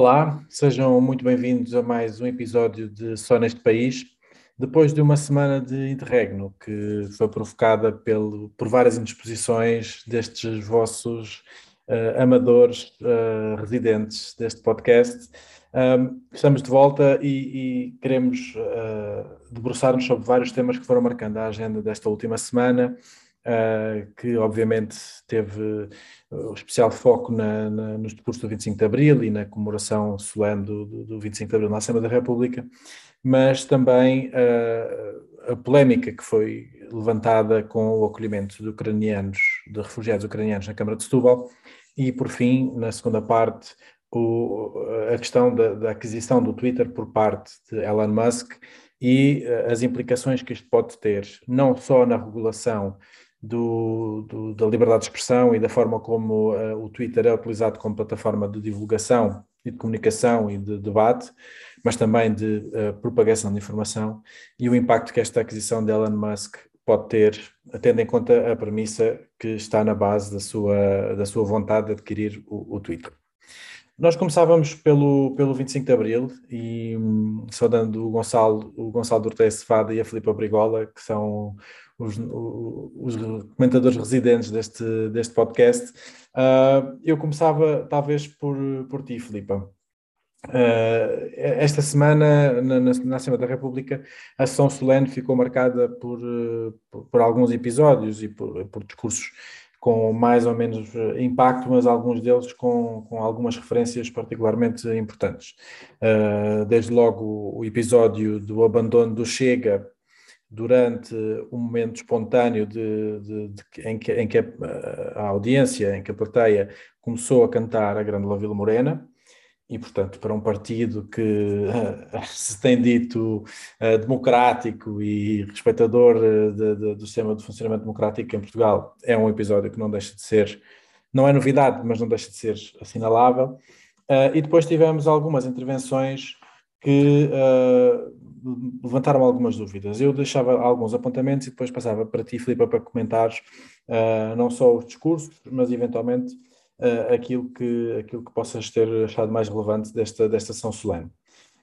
Olá, sejam muito bem-vindos a mais um episódio de Só Neste País. Depois de uma semana de interregno que foi provocada pelo, por várias indisposições destes vossos uh, amadores uh, residentes deste podcast, um, estamos de volta e, e queremos uh, debruçar-nos sobre vários temas que foram marcando a agenda desta última semana uh, que obviamente teve o especial foco na, na, nos discursos do 25 de Abril e na comemoração solene do, do, do 25 de Abril na Assembleia da República, mas também uh, a polémica que foi levantada com o acolhimento de ucranianos, de refugiados ucranianos na Câmara de Setúbal, e por fim, na segunda parte, o, a questão da, da, aquisição do Twitter por parte de Elon Musk e uh, as implicações que isto pode ter, não só na regulação do, do, da liberdade de expressão e da forma como uh, o Twitter é utilizado como plataforma de divulgação e de comunicação e de debate, mas também de uh, propagação de informação e o impacto que esta aquisição de Elon Musk pode ter, tendo em conta a premissa que está na base da sua, da sua vontade de adquirir o, o Twitter. Nós começávamos pelo, pelo 25 de Abril e hum, saudando o Gonçalo, o Gonçalo Dortez Cefada e a Filipe Brigola, que são os, os, comentadores residentes deste, deste podcast. Uh, eu começava talvez por, por ti, Filipa. Uh, esta semana, na, na, Assembleia da República, a sessão solene ficou marcada por, por, por alguns episódios e por, por, discursos com mais ou menos impacto, mas alguns deles com, com algumas referências particularmente importantes. Uh, desde logo o episódio do abandono do Chega durante um momento espontâneo de, de, de, em que, em que a, a, audiência, em que a plateia começou a cantar a Grande Vila Morena, e, portanto, para um partido que uh, se tem dito uh, democrático e respeitador uh, de, do sistema de funcionamento democrático em Portugal, é um episódio que não deixa de ser, não é novidade, mas não deixa de ser assinalável. e depois tivemos algumas intervenções que levantaram algumas dúvidas. Eu deixava alguns apontamentos e depois passava para ti, Filipe, para comentares uh, não só os discursos, mas eventualmente uh, aquilo, que, aquilo que possas ter achado mais relevante desta, desta sessão solene.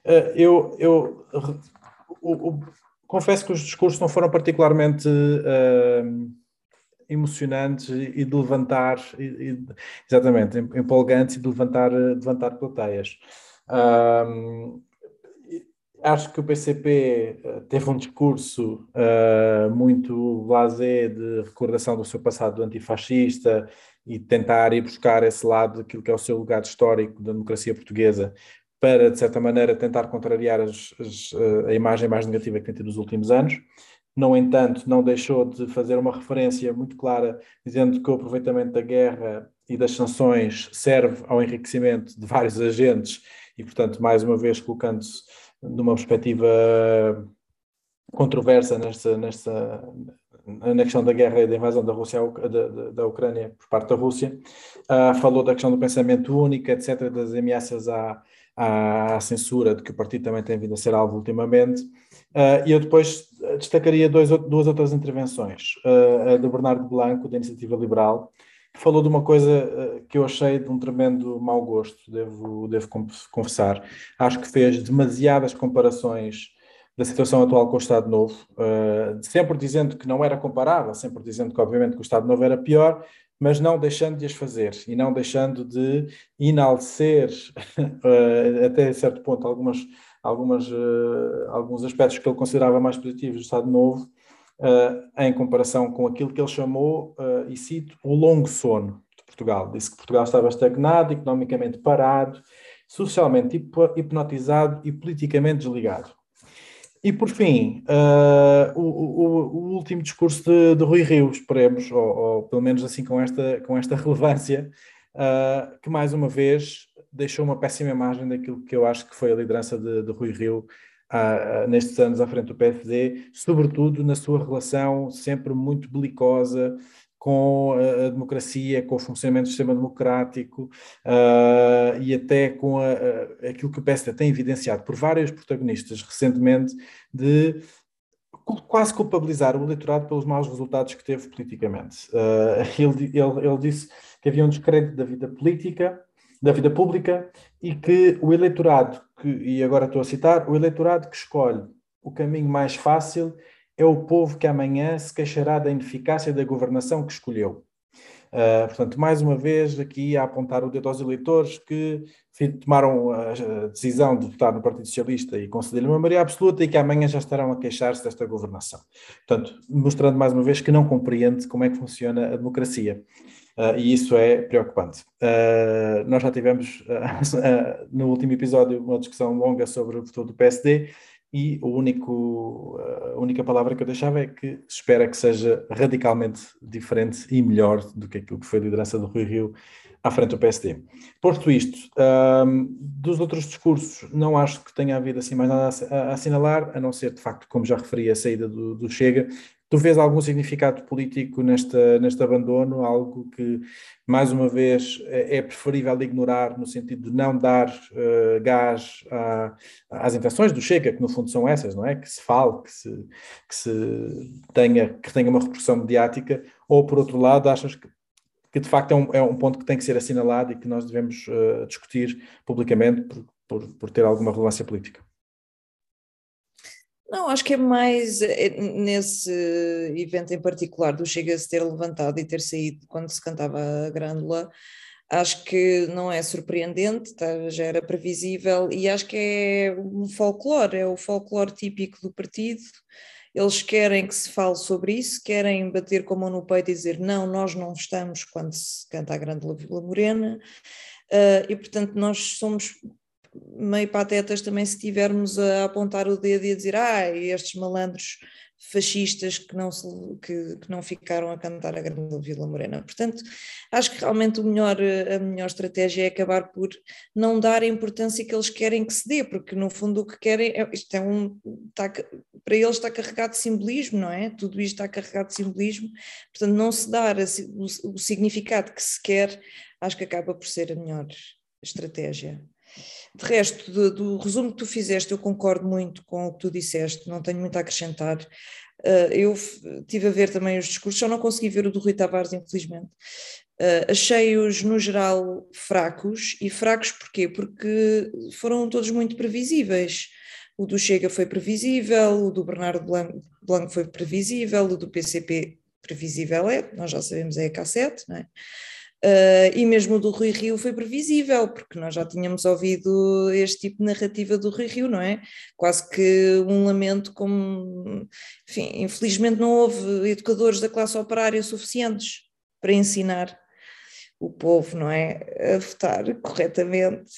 Uh, eu eu o, o, confesso que os discursos não foram particularmente emocionantes e de levantar, e, e, exatamente, empolgantes e de levantar, de levantar plateias. Acho que o PCP eh, teve um discurso uh, muito blasé de recordação do seu passado antifascista e tentar ir buscar esse lado daquilo que é o seu legado histórico da democracia portuguesa para, de certa maneira, tentar contrariar as, as, eh, a imagem mais negativa que tem tido nos últimos anos. No entanto, não deixou de fazer uma referência muito clara, dizendo que o aproveitamento da guerra e das sanções serve ao enriquecimento de vários agentes e, portanto, mais uma vez colocando-se numa perspectiva controversa nesta, nesta, na questão da guerra e da invasão da Rússia da, da, Ucrânia por parte da Rússia, uh, falou da questão do pensamento único, etc., das ameaças à, à censura, de que o partido também tem vindo a ser alvo ultimamente. Uh, e eu depois destacaria dois, duas outras intervenções, uh, a do Bernardo Blanco, da Iniciativa Liberal, falou de uma coisa eh, que eu achei de um tremendo mau gosto, devo, devo confessar. Acho que fez demasiadas comparações da situação atual com o Estado Novo, uh, sempre dizendo que não era comparável, sempre dizendo que, obviamente, que o Estado Novo era pior, mas não deixando de as fazer e não deixando de enaltecer, uh, até certo ponto, algumas, algumas, uh, alguns aspectos que ele considerava mais positivos do Estado Novo uh, em comparação com aquilo que ele chamou, uh, e cito, o longo sono de Portugal. Disse que Portugal estava estagnado, economicamente parado, socialmente hipnotizado e politicamente desligado. E por fim, uh, o, o, o, último discurso de, de Rui Rio, esperemos, ou, ou, pelo menos assim com esta, com esta relevância, uh, que mais uma vez deixou uma péssima imagem daquilo que eu acho que foi a liderança de, de Rui Rio uh, nestes anos à frente do PSD, sobretudo na sua relação sempre muito belicosa com a democracia, com o funcionamento do sistema democrático uh, e até com a, a, aquilo que o PSD tem evidenciado por vários protagonistas recentemente de quase culpabilizar o eleitorado pelos maus resultados que teve politicamente. Uh, ele, ele, ele, disse que havia um descrédito da vida política da vida pública e que o eleitorado, que, e agora estou a citar, o eleitorado que escolhe o caminho mais fácil é o povo que amanhã se queixará da ineficácia da governação que escolheu. Uh, portanto, mais uma vez, aqui a apontar o dedo aos eleitores que tomaram a decisão de votar no Partido Socialista e conceder-lhe uma maioria absoluta e que amanhã já estarão a queixar-se desta governação. Portanto, mostrando mais uma vez que não compreende como é que funciona a democracia. Uh, e isso é preocupante. Uh, nós já tivemos no último episódio uma discussão longa sobre o futuro do PSD e o único, a única palavra que eu deixava é que espera que seja radicalmente diferente e melhor do que aquilo que foi a liderança do Rui Rio à frente do PSD. Posto isto, dos outros discursos, não acho que tenha havido assim mais nada a, a assinalar, a não ser, de facto, como já referi, a saída do, do Chega, Tu vês algum significado político nesta, neste abandono, algo que, mais uma vez, é, é preferível ignorar no sentido de não dar uh, gás a, às intenções do Chega, que no fundo são essas, não é? Que se fale, que se, que se tenha, que tenha uma repercussão mediática, ou por outro lado, achas que, que de facto é um, é um ponto que tem que ser assinalado e que nós devemos uh, discutir publicamente por, por, por ter alguma relevância política? Não, acho que é mais é, nesse evento em particular do Chega-se ter levantado e ter saído quando se cantava a Grândola, acho que não é surpreendente, tá, já era previsível e acho que é um folclore, é o folclore típico do partido. Eles querem que se fale sobre isso, querem bater com a mão no peito e dizer não, nós não estamos quando se canta a Grândola Vila Morena. Uh, e portanto nós somos meio patetas também se tivermos a apontar o dedo e a dizer ah, estes malandros fascistas que não, se, que, que, não ficaram a cantar a Grande Vila Morena. Portanto, acho que realmente o melhor, a melhor estratégia é acabar por não dar a importância que eles querem que se dê, porque no fundo o que querem, é, isto é um, está, para eles está carregado de simbolismo, não é? Tudo isto está carregado de simbolismo, portanto não se dar a, o, o significado que se quer, acho que acaba por ser a melhor estratégia. De resto, do, do, resumo que tu fizeste, eu concordo muito com o que tu disseste, não tenho muito a acrescentar. Uh, eu tive a ver também os discursos, só não consegui ver o do Rui Tavares, infelizmente. Uh, Achei-os, no geral, fracos. E fracos porquê? Porque foram todos muito previsíveis. O do Chega foi previsível, o do Bernardo Blanco, foi previsível, o do PCP previsível é, nós já sabemos, é a K7, não é? Uh, e mesmo do Rui Rio foi previsível, porque nós já tínhamos ouvido este tipo de narrativa do Rui Rio, não é? Quase que um lamento como, enfim, infelizmente não houve educadores da classe operária suficientes para ensinar o povo, não é? A votar corretamente.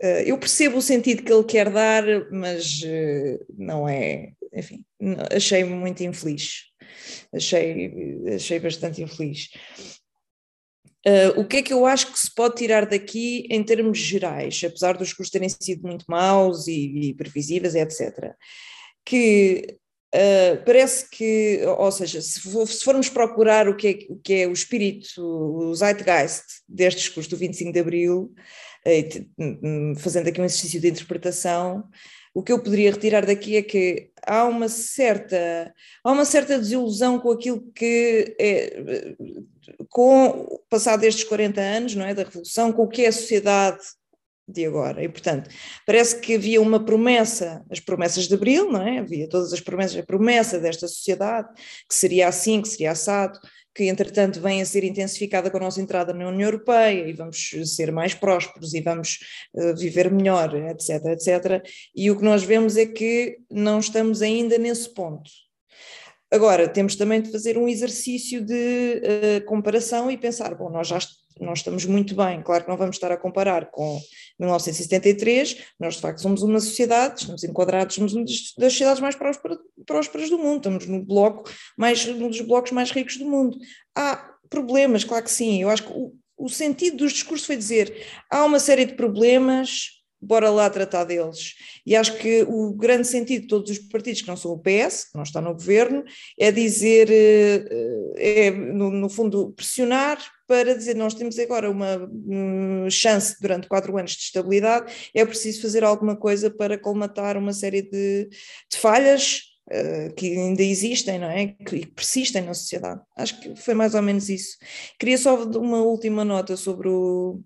Uh, eu percebo o sentido que ele quer dar, mas uh, não é, enfim, achei-me muito infeliz. Achei, achei bastante infeliz. Uh, o que é que eu acho que se pode tirar daqui em termos gerais, apesar dos custos terem sido muito maus e, e previsíveis, etc. Que uh, parece que, ou seja, se, se, formos procurar o que, é, o que é o espírito, o zeitgeist deste discurso do 25 de Abril, uh, fazendo aqui um exercício de interpretação, o que eu poderia retirar daqui é que há uma certa, há uma certa desilusão com aquilo que é, com o passado destes 40 anos, não é, da Revolução, com o que é a sociedade de agora. E, portanto, parece que havia uma promessa, as promessas de Abril, não é? Havia todas as promessas, a promessa desta sociedade, que seria assim, que seria assado, que entretanto vem a ser intensificada com a nossa entrada na União Europeia e vamos ser mais prósperos e vamos uh, viver melhor, etc, etc. E o que nós vemos é que não estamos ainda nesse ponto. Agora, temos também de fazer um exercício de uh, comparação e pensar, bom, nós já nós estamos muito bem, claro que não vamos estar a comparar com 1973, nós de facto somos uma sociedade, estamos enquadrados, somos uma das sociedades mais prósperas do mundo, estamos no bloco mais, um dos blocos mais ricos do mundo. Há problemas, claro que sim, eu acho que o, o sentido dos discursos foi dizer, há uma série de problemas, bora lá tratar deles. E acho que o grande sentido de todos os partidos que não são o PS, que não está no governo, é dizer, eh, eh, é, no, no fundo, pressionar para dizer nós temos agora uma chance durante quatro anos de estabilidade, é preciso fazer alguma coisa para colmatar uma série de, de falhas uh, que ainda existem, não é? Que persistem na sociedade. Acho que foi mais ou menos isso. Queria só uma última nota sobre o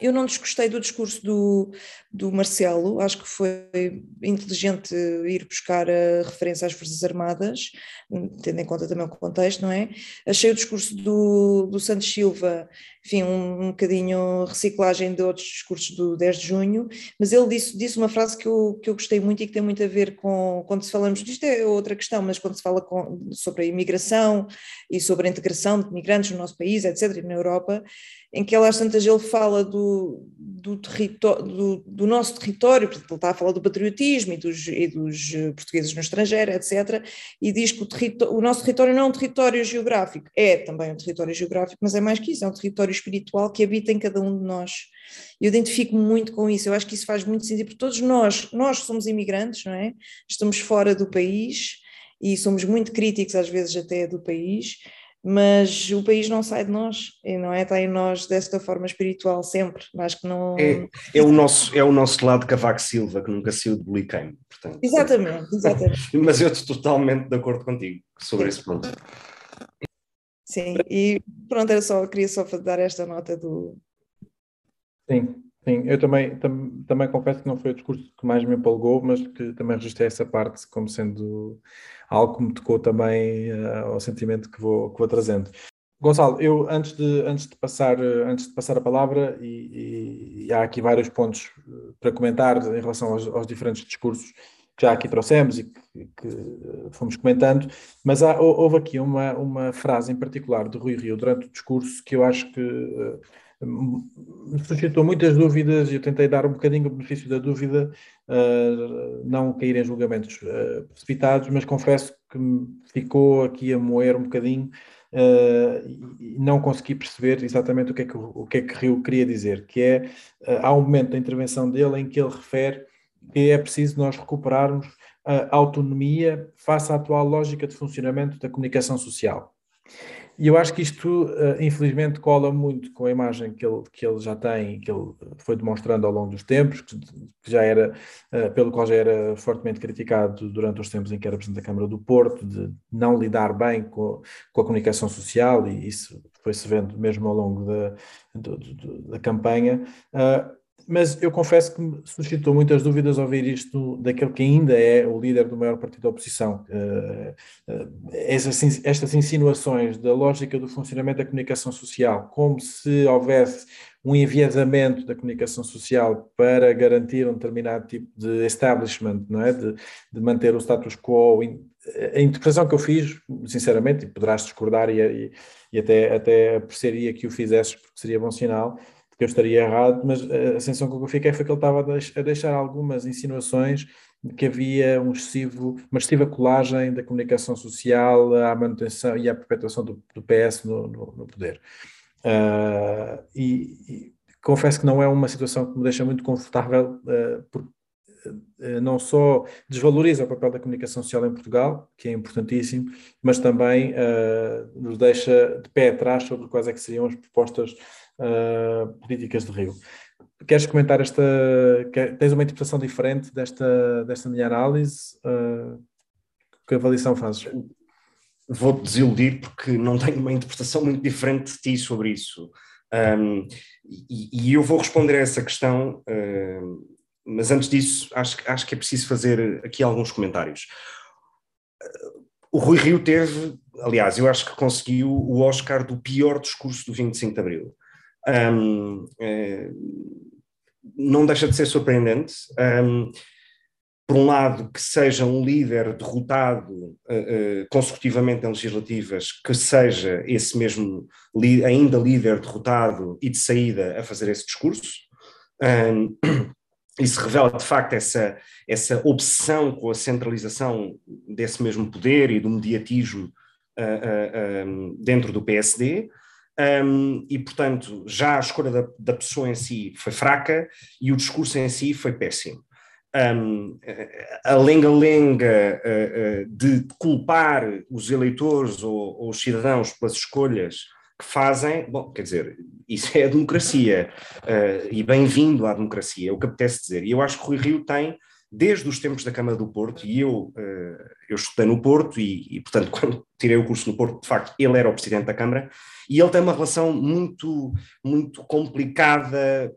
eu não desgostei do discurso do, do Marcelo, acho que foi inteligente ir buscar a referência às Forças Armadas, tendo em conta também o contexto, não é? Achei o discurso do, do Santos Silva, enfim, um, um bocadinho reciclagem de outros discursos do 10 de junho, mas ele disse, disse uma frase que eu, que eu gostei muito e que tem muito a ver com, quando se falamos disto é outra questão, mas quando se fala com, sobre a imigração e sobre a integração de migrantes no nosso país, etc., e na Europa, em que ela às tantas ele fala do, do, do, do, nosso território, portanto ele está a falar do patriotismo e dos, e dos eh, portugueses no estrangeiro, etc., e diz que o, o, nosso território não é um território geográfico, é também um território geográfico, mas é mais que isso, é um território espiritual que habita em cada um de nós. Eu identifico muito com isso, eu acho que isso faz muito sentido, porque todos nós, nós somos imigrantes, não é? Estamos fora do país e somos muito críticos às vezes até do país, mas o país não sai de nós, não é? Está em nós desta forma espiritual sempre, acho que não... É, é, o, nosso, é o nosso lado Cavaco Silva, que nunca saiu de Boliquém, portanto... Exatamente, exatamente. mas eu estou totalmente de acordo contigo sobre Sim. esse ponto. Sim, e pronto, era só, queria só dar esta nota do... Sim, sim, eu também, tam, também confesso que não foi o discurso que mais me empolgou, mas que também registrei essa parte como sendo algo que me tocou também uh, ao sentimento que vou, que vou trazendo. Gonçalo, eu antes de, antes de, passar, antes de passar a palavra, e, e, e há aqui vários pontos eh, para comentar em relação aos, aos diferentes discursos que já aqui trouxemos e que, que fomos comentando, mas há, houve aqui uma, uma frase em particular de Rui Rio durante o discurso que eu acho que uh, me suscitou muitas dúvidas e eu tentei dar um bocadinho o benefício da dúvida, uh, não cair em julgamentos uh, precipitados, mas confesso que ficou aqui a moer um bocadinho uh, e não consegui perceber exatamente o que é que o, que é que Rio queria dizer, que é, há um momento da intervenção dele em que ele refere é preciso nós recuperarmos a autonomia face à atual lógica de funcionamento da comunicação social. E eu acho que isto, uh, infelizmente, cola muito com a imagem que ele, que ele já tem, que ele foi demonstrando ao longo dos tempos, que, já era, uh, pelo qual já era fortemente criticado durante os tempos em que era Presidente da Câmara do Porto, de não lidar bem com, com a comunicação social, e isso foi-se vendo mesmo ao longo da, do, do, da campanha. Mas eu confesso que me suscitou muitas dúvidas ao ouvir isto daquele que ainda é o líder do maior partido da oposição. Uh, uh, essas, estas insinuações da lógica do funcionamento da comunicação social, como se houvesse um enviesamento da comunicação social para garantir um determinado tipo de establishment, não é? de, de manter o status quo. A interpretação que eu fiz, sinceramente, e poderás discordar e, e, e até, até apreciaria que o fizesses porque seria bom sinal, porque eu estaria errado, mas a sensação que eu fiquei foi que ele estava a deixar algumas insinuações de que havia um excessivo, uma excessiva colagem da comunicação social à manutenção e à perpetuação do, do PS no, no, no poder. Uh, e, e, confesso que não é uma situação que me deixa muito confortável, uh, porque uh, não só desvaloriza o papel da comunicação social em Portugal, que é importantíssimo, mas também nos deixa de pé atrás sobre quais é que seriam as propostas uh, políticas de Rio. Queres comentar esta? Tens uma interpretação diferente desta, desta minha análise? Uh, que avaliação fazes? Vou-te desiludir porque não tenho uma interpretação muito diferente de ti sobre isso. Um, e, e, eu vou responder a essa questão, uh, mas antes disso, acho, acho que é preciso fazer aqui alguns comentários. O Rui Rio teve, aliás, eu acho que conseguiu o Oscar do pior discurso do 25 de Abril um, é, não deixa de ser surpreendente. Um, por um lado, que seja um líder derrotado uh, uh, consecutivamente em legislativas, que seja esse mesmo ainda líder derrotado e de saída a fazer esse discurso. Um, isso revela de facto essa, essa obsessão com a centralização desse mesmo poder e do mediatismo uh, dentro do PSD. Um, e, portanto, já a escolha da, da, pessoa em si foi fraca e o discurso em si foi péssimo. Um, a lenga-lenga uh, uh, de culpar os eleitores ou, ou, os cidadãos pelas escolhas que fazem, bom, quer dizer, isso é a democracia uh, e bem-vindo à democracia, é o que apetece dizer. E eu acho que o Rui Rio tem desde os tempos da Câmara do Porto, e eu, eu estudei no Porto, e, e, portanto, quando tirei o curso no Porto, de facto, ele era o presidente da Câmara, e ele tem uma relação muito, muito complicada.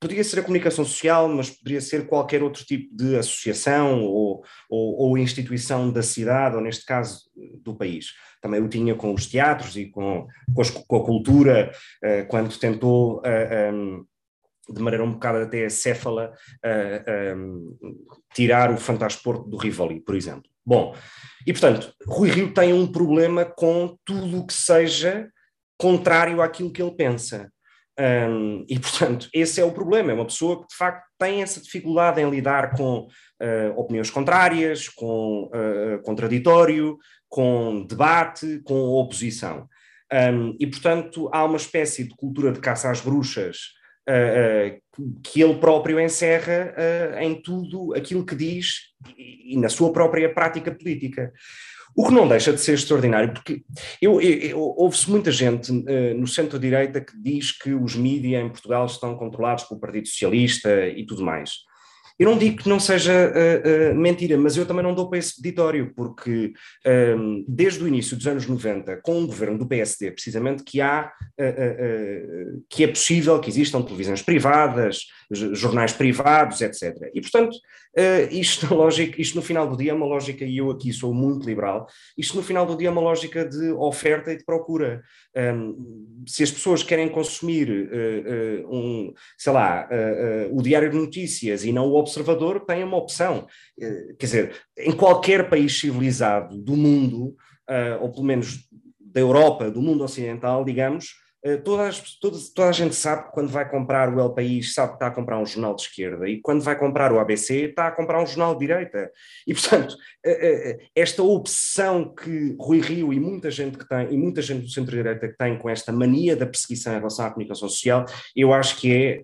Poderia ser a comunicação social, mas poderia ser qualquer outro tipo de associação ou, ou, ou instituição da cidade, ou neste caso do país. Também o tinha com os teatros e com, com, as, com a cultura, uh, quando tentou. Uh, eh, um, de maneira um bocado até acéfala, uh, um, tirar o Fantasporto do Rivoli, por exemplo. Bom, e portanto, Rui Rio tem um problema com tudo o que seja contrário àquilo que ele pensa. Um, e, portanto, esse é o problema. É uma pessoa que, de facto, tem essa dificuldade em lidar com uh, opiniões contrárias, com uh, contraditório, com debate, com oposição. Um, e, portanto, há uma espécie de cultura de caça às bruxas uh, que ele próprio encerra em tudo aquilo que diz e, e na sua própria prática política. O que não deixa de ser extraordinário, porque eu, eu, eu ouve-se muita gente uh, no centro-direita que diz que os mídias em Portugal estão controlados pelo Partido Socialista e tudo mais. Eu não digo que não seja uh, uh, mentira, mas eu também não dou para esse peditório, porque ehm, desde o início dos anos 90, com o governo do PSD, precisamente, que há uh, que é possível que existam televisões privadas, jornais privados, etc. E, portanto, isto, lógica, isto no final do dia é uma lógica, e eu aqui sou muito liberal, isto no final do dia é uma lógica de oferta e de procura. Um, ehm, se as pessoas querem consumir um, sei lá, o Diário de Notícias e não o observador tem uma opção. Quer dizer, em qualquer país civilizado do mundo, ou pelo menos da Europa, do mundo ocidental, digamos, toda, as, toda, toda, a gente sabe que quando vai comprar o El País sabe que está a comprar um jornal de esquerda e quando vai comprar o ABC está a comprar um jornal de direita. E, portanto, esta obsessão que Rui Rio e muita gente que tem, e muita gente do centro-direita que tem com esta mania da perseguição em relação à comunicação social, eu acho que é,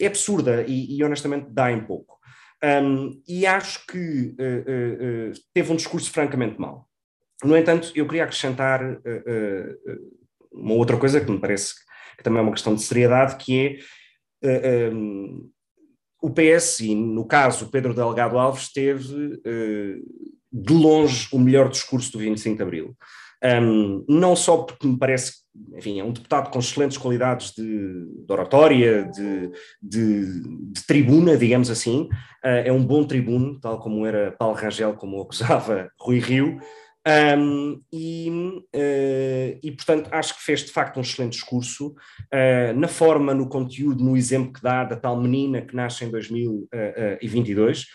é absurda e, e honestamente dá em pouco. Um, e acho que uh, uh, teve um discurso francamente mau. No entanto, eu queria acrescentar uh, uma outra coisa que me parece que também é uma questão de seriedade, que é uh, um, o PS, e no caso Pedro Delgado Alves, teve uh, de longe o melhor discurso do 25 de Abril. Um, não só porque me parece, enfim, é um deputado com excelentes qualidades de, de oratória, de, de, de, tribuna, digamos assim, uh, é um bom tribuno, tal como era Paulo Rangel, como acusava Rui Rio, um, e, uh, e, portanto, acho que fez de facto um excelente discurso uh, na forma, no conteúdo, no exemplo que dá da tal menina que nasce em 2022.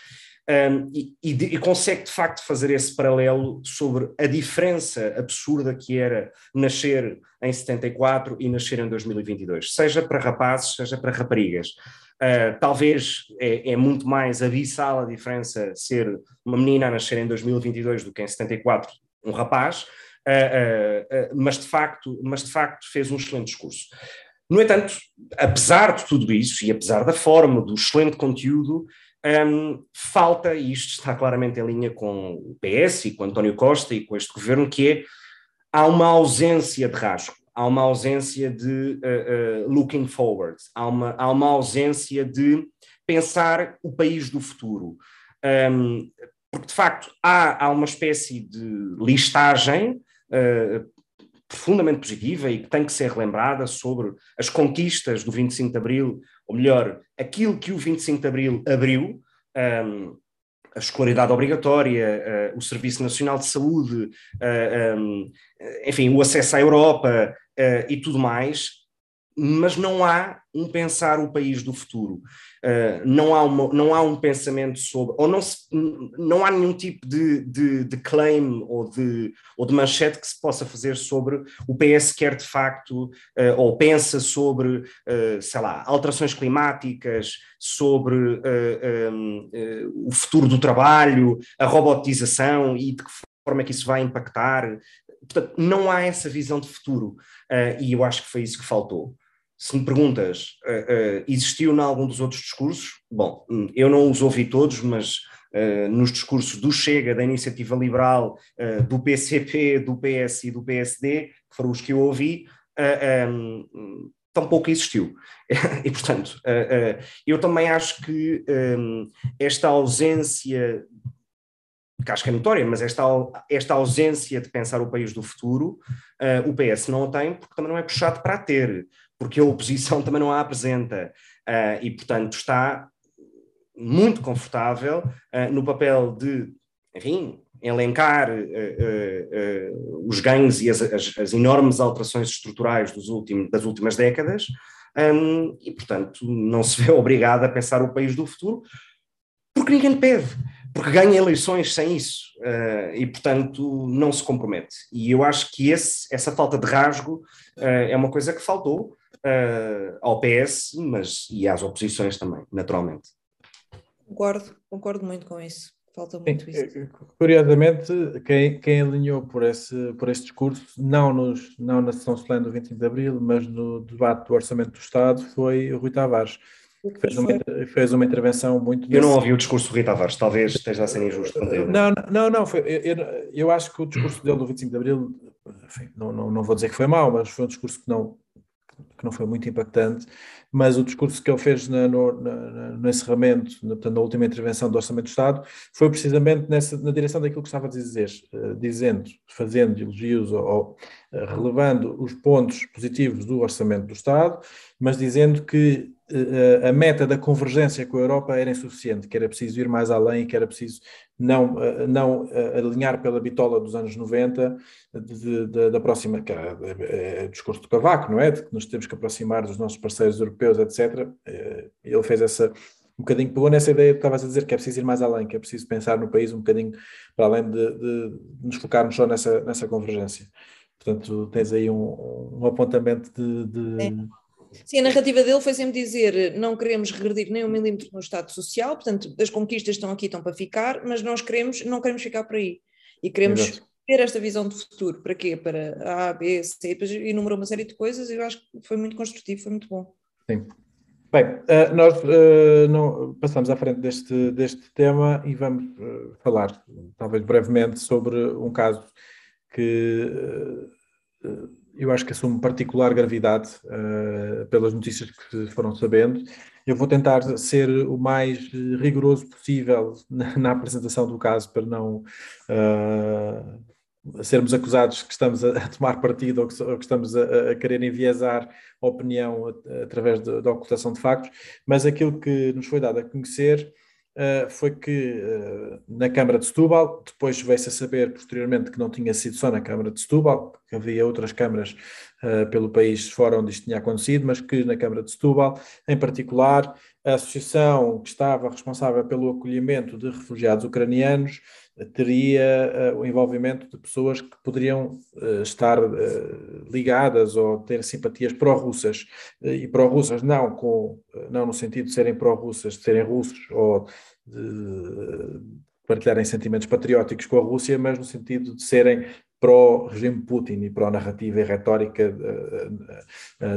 Um, e, e, e, consegue de facto fazer esse paralelo sobre a diferença absurda que era nascer em 74 e nascer em 2022, seja para rapazes, seja para raparigas. Uh, talvez é, é, muito mais abissal a diferença ser uma menina a nascer em 2022 do que em 74 um rapaz, uh, uh, mas, de facto, mas de facto fez um excelente discurso. No entanto, apesar de tudo isso e apesar da forma, do excelente conteúdo, um, falta, e isto está claramente em linha com o PS e com António Costa e com este governo, que é há uma ausência de rasgo há uma ausência de uh, uh, looking forward, há uma, há uma ausência de pensar o país do futuro. Um, porque, de facto, há, há uma espécie de listagem uh, profundamente positiva e que tem que ser relembrada sobre as conquistas do 25 de Abril, ou melhor, aquilo que o 25 de Abril abriu. Um, a escolaridade obrigatória, uh, o Serviço Nacional de Saúde, uh, um, enfim, o acesso à Europa, uh, e tudo mais, mas não há um pensar o país do futuro. Uh, não, há uma, não há um pensamento sobre, ou não, se, não há nenhum tipo de, de, de, claim ou de, ou de manchete que se possa fazer sobre o PS quer de facto, uh, ou pensa sobre, uh, sei lá, alterações climáticas, sobre um, o futuro do trabalho, a robotização e de que forma é que isso vai impactar. Portanto, não há essa visão de futuro uh, e eu acho que foi isso que faltou. Se me perguntas, uh, existiu em algum dos outros discursos? Bom, eu não os ouvi todos, mas nos discursos do Chega, da Iniciativa Liberal, do PCP, do PS e do PSD, que foram os que eu ouvi, um, tampouco existiu. E, portanto, eu também acho que um, esta ausência que acho que é notória, mas esta, esta ausência de pensar o país do futuro, uh, o PS não a tem porque também não é puxado para a ter, porque a oposição também não a apresenta uh, e, portanto, está muito confortável uh, no papel de, enfim, elencar os ganhos e as, as, as, enormes alterações estruturais dos últimos, das últimas décadas um, e, portanto, não se vê obrigado a pensar o país do futuro porque ninguém pede porque ganha eleições sem isso uh, e, portanto, não se compromete. E eu acho que esse, essa falta de rasgo uh, é uma coisa que faltou uh, ao PS, mas e às oposições também, naturalmente. Concordo, concordo muito com isso. Falta muito Sim, isso. Curiosamente, quem, quem alinhou por esse, por esse discurso, não, nos, não na sessão solene do 25 de Abril, mas no debate do Orçamento do Estado, foi o Rui Tavares Fez uma, fez uma intervenção muito. Eu não ouvi o discurso do Rui Tavares, talvez esteja a ser injusto Não, não, não. Foi, eu, eu, acho que o discurso dele do 25 de Abril, enfim, não, não, não vou dizer que foi mau, mas foi um discurso que não, que não foi muito impactante, mas o discurso que ele fez na, no, na, no, encerramento, na, portanto, na última intervenção do Orçamento do Estado, foi precisamente nessa, na direção daquilo que estava a dizer, uh, dizendo, fazendo elogios ou, ou uh, relevando os pontos positivos do Orçamento do Estado, mas dizendo que a meta da convergência com a Europa era insuficiente, que era preciso ir mais além, que era preciso não, não alinhar pela bitola dos anos 90 de, de, da próxima, que era é, é o discurso do Cavaco, não é? De que nos temos que aproximar dos nossos parceiros europeus, etc. É, ele fez essa, um bocadinho, pegou nessa ideia que estavas a dizer, que é preciso ir mais além, que é preciso pensar no país um bocadinho para além de, de, nos focarmos só nessa, nessa convergência. Portanto, tens aí um, um apontamento de, é Sim, a narrativa dele foi sempre dizer não queremos regredir nem um milímetro no Estado Social, portanto, as conquistas estão aqui, estão para ficar, mas nós queremos, não queremos ficar por aí. E queremos Exato. ter esta visão de futuro. Para quê? Para A, B, C, depois enumerou uma série de coisas e eu acho que foi muito construtivo, foi muito bom. Sim. Bem, uh, nós uh, não, passamos à frente deste, deste tema e vamos uh, falar, talvez brevemente, sobre um caso que eu acho que assume particular gravidade uh, pelas notícias que foram sabendo. Eu vou tentar ser o mais rigoroso possível na, na apresentação do caso para não uh, sermos acusados que estamos a, a tomar partido ou que, ou que estamos a, a, querer enviesar a opinião através da ocultação de factos, mas aquilo que nos foi dado a conhecer Uh, foi que uh, na Câmara de Setúbal, depois veio-se a saber posteriormente que não tinha sido só na Câmara de Setúbal, que havia outras câmaras uh, pelo país fora onde isto tinha acontecido, mas que na Câmara de Setúbal, em particular, a associação que estava responsável pelo acolhimento de refugiados ucranianos teria o envolvimento de pessoas que poderiam estar ligadas ou ter simpatias pró-russas, e pró-russas não, com, não no sentido de serem pró-russas, de serem russos ou de partilharem sentimentos patrióticos com a Rússia, mas no sentido de serem pró-regime Putin e pró-narrativa e retórica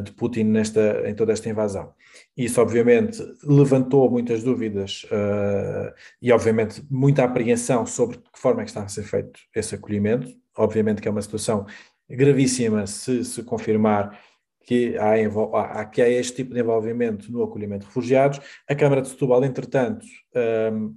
de, Putin nesta, em toda esta invasão. Isso, obviamente, levantou muitas dúvidas uh, e, obviamente, muita apreensão sobre de que forma é que está a ser feito esse acolhimento. Obviamente que é uma situação gravíssima se se confirmar que há, há, que há este tipo de envolvimento no acolhimento de refugiados. A Câmara de Setúbal, entretanto, um,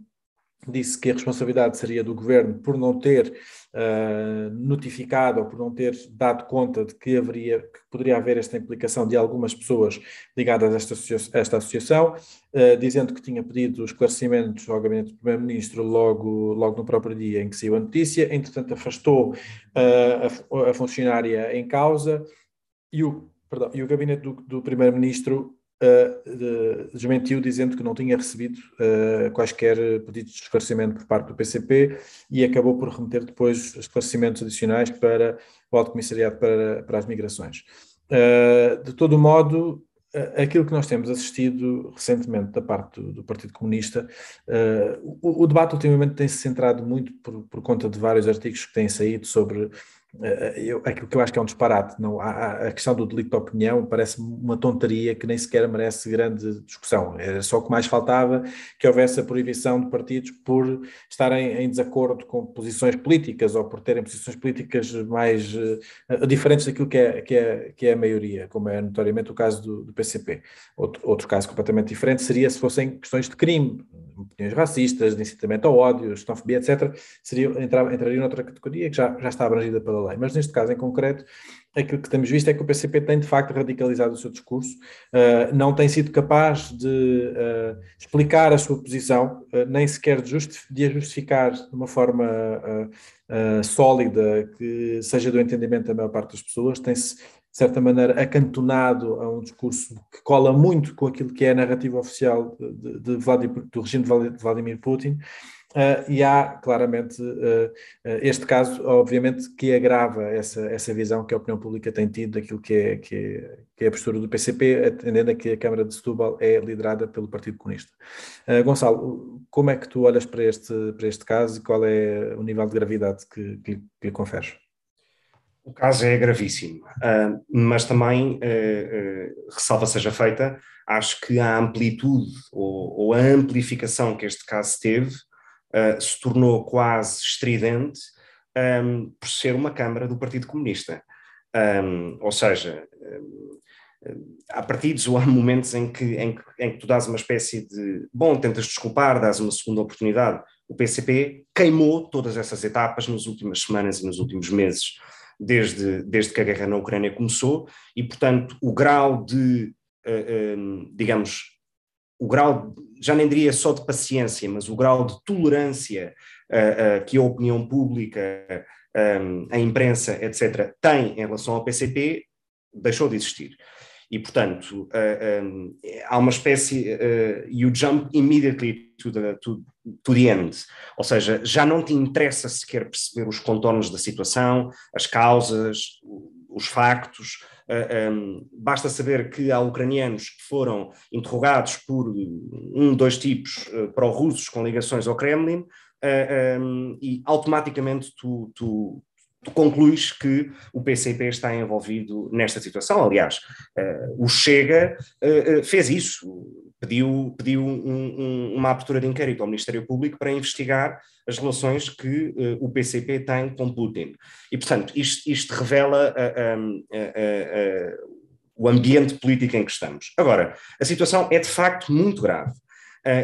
disse que a responsabilidade seria do governo por não ter uh, notificado ou por não ter dado conta de que haveria, que poderia haver esta implicação de algumas pessoas ligadas a esta, associa esta associação, uh, dizendo que tinha pedido esclarecimentos ao gabinete do primeiro-ministro logo, logo no próprio dia em que saiu a notícia, entretanto afastou uh, a, a funcionária em causa e o perdão, e o gabinete do, do primeiro-ministro uh, desmentiu dizendo que não tinha recebido uh, quaisquer pedidos de esclarecimento por parte do PCP e acabou por remeter depois esclarecimentos adicionais para o Alto Comissariado para, para as Migrações. Uh, de todo modo, aquilo que nós temos assistido recentemente da parte do, do Partido Comunista, uh, o, o, debate ultimamente tem se centrado muito por, por, conta de vários artigos que têm saído sobre eu, aquilo que eu acho que é um disparate. Não, a, a questão do delito de opinião parece uma tonteria que nem sequer merece grande discussão. Era só o que mais faltava que houvesse a proibição de partidos por estarem em desacordo com posições políticas ou por terem posições políticas mais uh, diferentes daquilo que é, que, é, que é a maioria, como é notoriamente o caso do, do PCP. Outro, outro caso completamente diferente seria se fossem questões de crime, opiniões racistas, de incitamento ao ódio, xenofobia, etc., seria, entrar, entraria noutra categoria que já, já está abrangida pela lei. Mas neste caso em concreto, aquilo que temos visto é que o PCP tem de facto radicalizado o seu discurso, uh, não tem sido capaz de uh, explicar a sua posição, uh, nem sequer de, de, a justificar de uma forma sólida que seja do entendimento da maior parte das pessoas, tem-se de certa maneira, acantonado a um discurso que cola muito com aquilo que é a narrativa oficial de, de Vladimir, do regime de Vladimir Putin. Uh, e há claramente uh, uh, este caso, obviamente, que agrava essa, essa visão que a opinião pública tem tido daquilo que é, que é, que é a postura do PCP, atendendo a que a Câmara de Setúbal é liderada pelo Partido Comunista. Gonçalo, como é que tu olhas para este, para este caso e qual é o nível de gravidade que, que, que lhe conferes? O caso é gravíssimo, mas também, ressalva seja feita, acho que a amplitude ou, ou, a amplificação que este caso teve se tornou quase estridente um, por ser uma Câmara do Partido Comunista. Um, ou seja, há partidos ou há momentos em que, em, que, em que tu dás uma espécie de, bom, tentas desculpar, dás uma segunda oportunidade. O PCP queimou todas essas etapas nas últimas semanas e nos últimos meses desde, desde que a guerra na Ucrânia começou, e, portanto, o grau de, uh, digamos, o grau, já nem diria só de paciência, mas o grau de tolerância uh, uh, que a opinião pública, um, a imprensa, etc., tem em relação ao PCP, deixou de existir. E, portanto, uh, um, há uma espécie, uh, you jump immediately to the, to, to the end. Ou seja, já não te interessa sequer perceber os contornos da situação, as causas, os factos. Um, basta saber que há ucranianos que foram interrogados por um, dois tipos uh, pró-russos com ligações ao Kremlin, um, e automaticamente tu, tu, tu concluis que o PCP está envolvido nesta situação. Aliás, uh, o Chega uh, fez isso, pediu, pediu um, um, uma abertura de inquérito ao Ministério Público para investigar as relações que uh, o PCP tem com Putin. E, portanto, isto, isto revela o ambiente político em que estamos. Agora, a situação é de facto muito grave.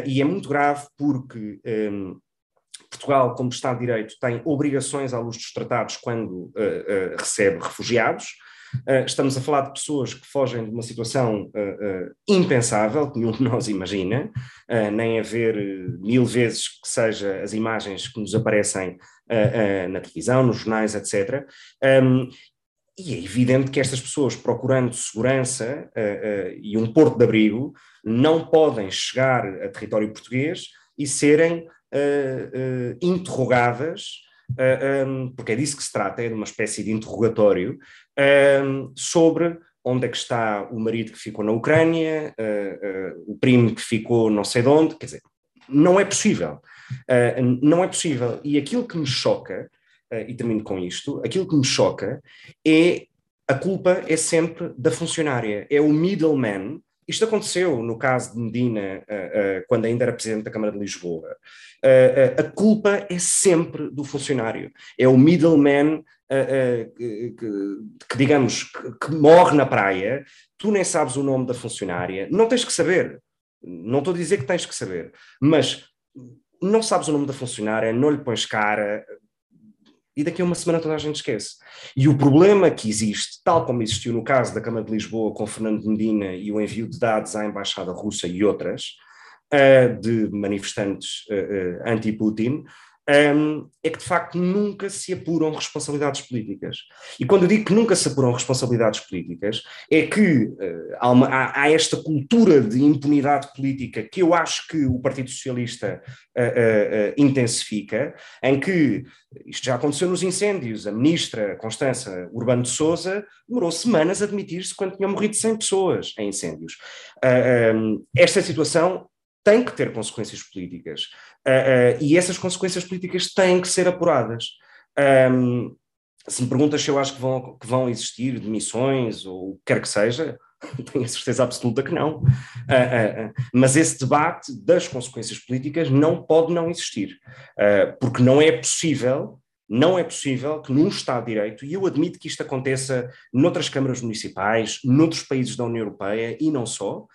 e é muito grave porque. Um, Portugal, como Estado de Direito, tem obrigações à luz dos tratados quando uh, uh, recebe refugiados. Uh, estamos a falar de pessoas que fogem de uma situação impensável, que nenhum de nós imagina, nem a ver mil vezes que seja as imagens que nos aparecem na televisão, nos jornais, etc. Um, e é evidente que estas pessoas, procurando segurança e um porto de abrigo, não podem chegar a território português e serem uh, interrogadas, uh, um, porque é disso que se trata, é de uma espécie de interrogatório, um, sobre onde é que está o marido que ficou na Ucrânia, o primo que ficou não sei de onde, quer dizer, não é possível. não é possível. E aquilo que me choca, e termino com isto, aquilo que me choca é a culpa é sempre da funcionária, é o middleman isto aconteceu no caso de Medina, uh, uh, quando ainda era presidente da Câmara de Lisboa. Uh, a culpa é sempre do funcionário. É o middleman que, que, digamos, que, que, morre na praia. Tu nem sabes o nome da funcionária. Não tens que saber. Não estou a dizer que tens que saber. Mas não sabes o nome da funcionária, não lhe pões cara, e daqui a uma semana toda a gente esquece. E o problema que existe, tal como existiu no caso da Câmara de Lisboa com Fernando Medina e o envio de dados à Embaixada Russa e outras, uh, de manifestantes uh, uh, anti-Putin, é que de facto nunca se apuram responsabilidades políticas. E quando eu digo que nunca se apuram responsabilidades políticas, é que uh, há, uma, há, há, esta cultura de impunidade política que eu acho que o Partido Socialista uh, uh, intensifica, em que isto já aconteceu nos incêndios, a ministra Constança Urbano de Souza demorou semanas a admitir-se quando tinham morrido 100 pessoas em incêndios. Um, esta situação tem que ter consequências políticas. Uh, e essas consequências políticas têm que ser apuradas. Um, se me perguntas se eu acho que vão, que vão existir demissões ou o que quer que seja, tenho a certeza absoluta que não. Uh, mas esse debate das consequências políticas não pode não existir, porque não é possível. Não é possível que num Estado de Direito, e eu admito que isto aconteça noutras câmaras municipais, noutros países da União Europeia e não só,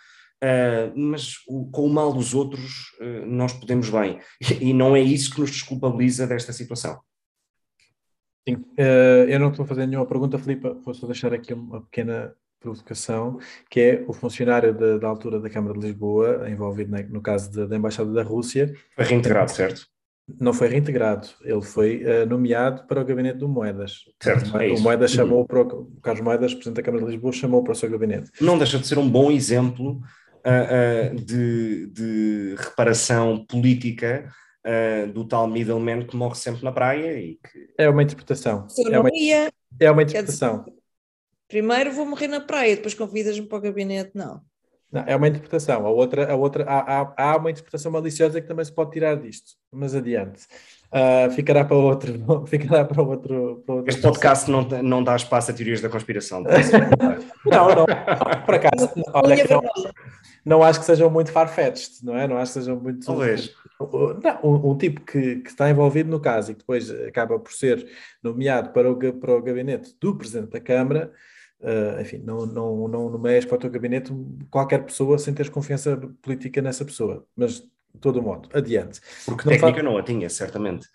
mas o, com o mal dos outros nós podemos bem. E não é isso que nos desculpabiliza desta situação. Sim, uh, eu não estou a fazer nenhuma pergunta, Filipe, vou só deixar aqui uma pequena provocação, que é o funcionário de, da altura da Câmara de Lisboa, envolvido na, no caso de, da Embaixada da Rússia. Foi reintegrado, certo? Não foi reintegrado, ele foi uh, nomeado para o gabinete do Moedas. Certo, o, é o Moedas chamou para o, o Carlos Moedas, Presidente da Câmara de Lisboa, chamou para o seu gabinete. Não deixa de ser um bom exemplo uh, uh, de, de reparação política uh, do tal middleman que morre sempre na praia e que... É uma interpretação. É uma, ia, é uma interpretação. Dizer, primeiro vou morrer na praia, depois convidas-me para o gabinete, não. Não, é uma interpretação. A outra, a outra, há, há, há, uma interpretação maliciosa que também se pode tirar disto, mas adiante. Uh, ficará para outro. Ficará para outro, para outro este podcast não, não dá espaço a teorias da conspiração. não, não. Por acaso, olha, não, não acho que sejam muito farfetched, não é? Não acho que sejam muito. Talvez. Não, um, um, tipo que, que, está envolvido no caso e que depois acaba por ser nomeado para o, para o gabinete do Presidente da Câmara, uh, enfim, não, não, não nomeias para o teu gabinete qualquer pessoa sem teres confiança política nessa pessoa, mas de todo modo, adiante. Porque não técnica faz... não a tinha, certamente,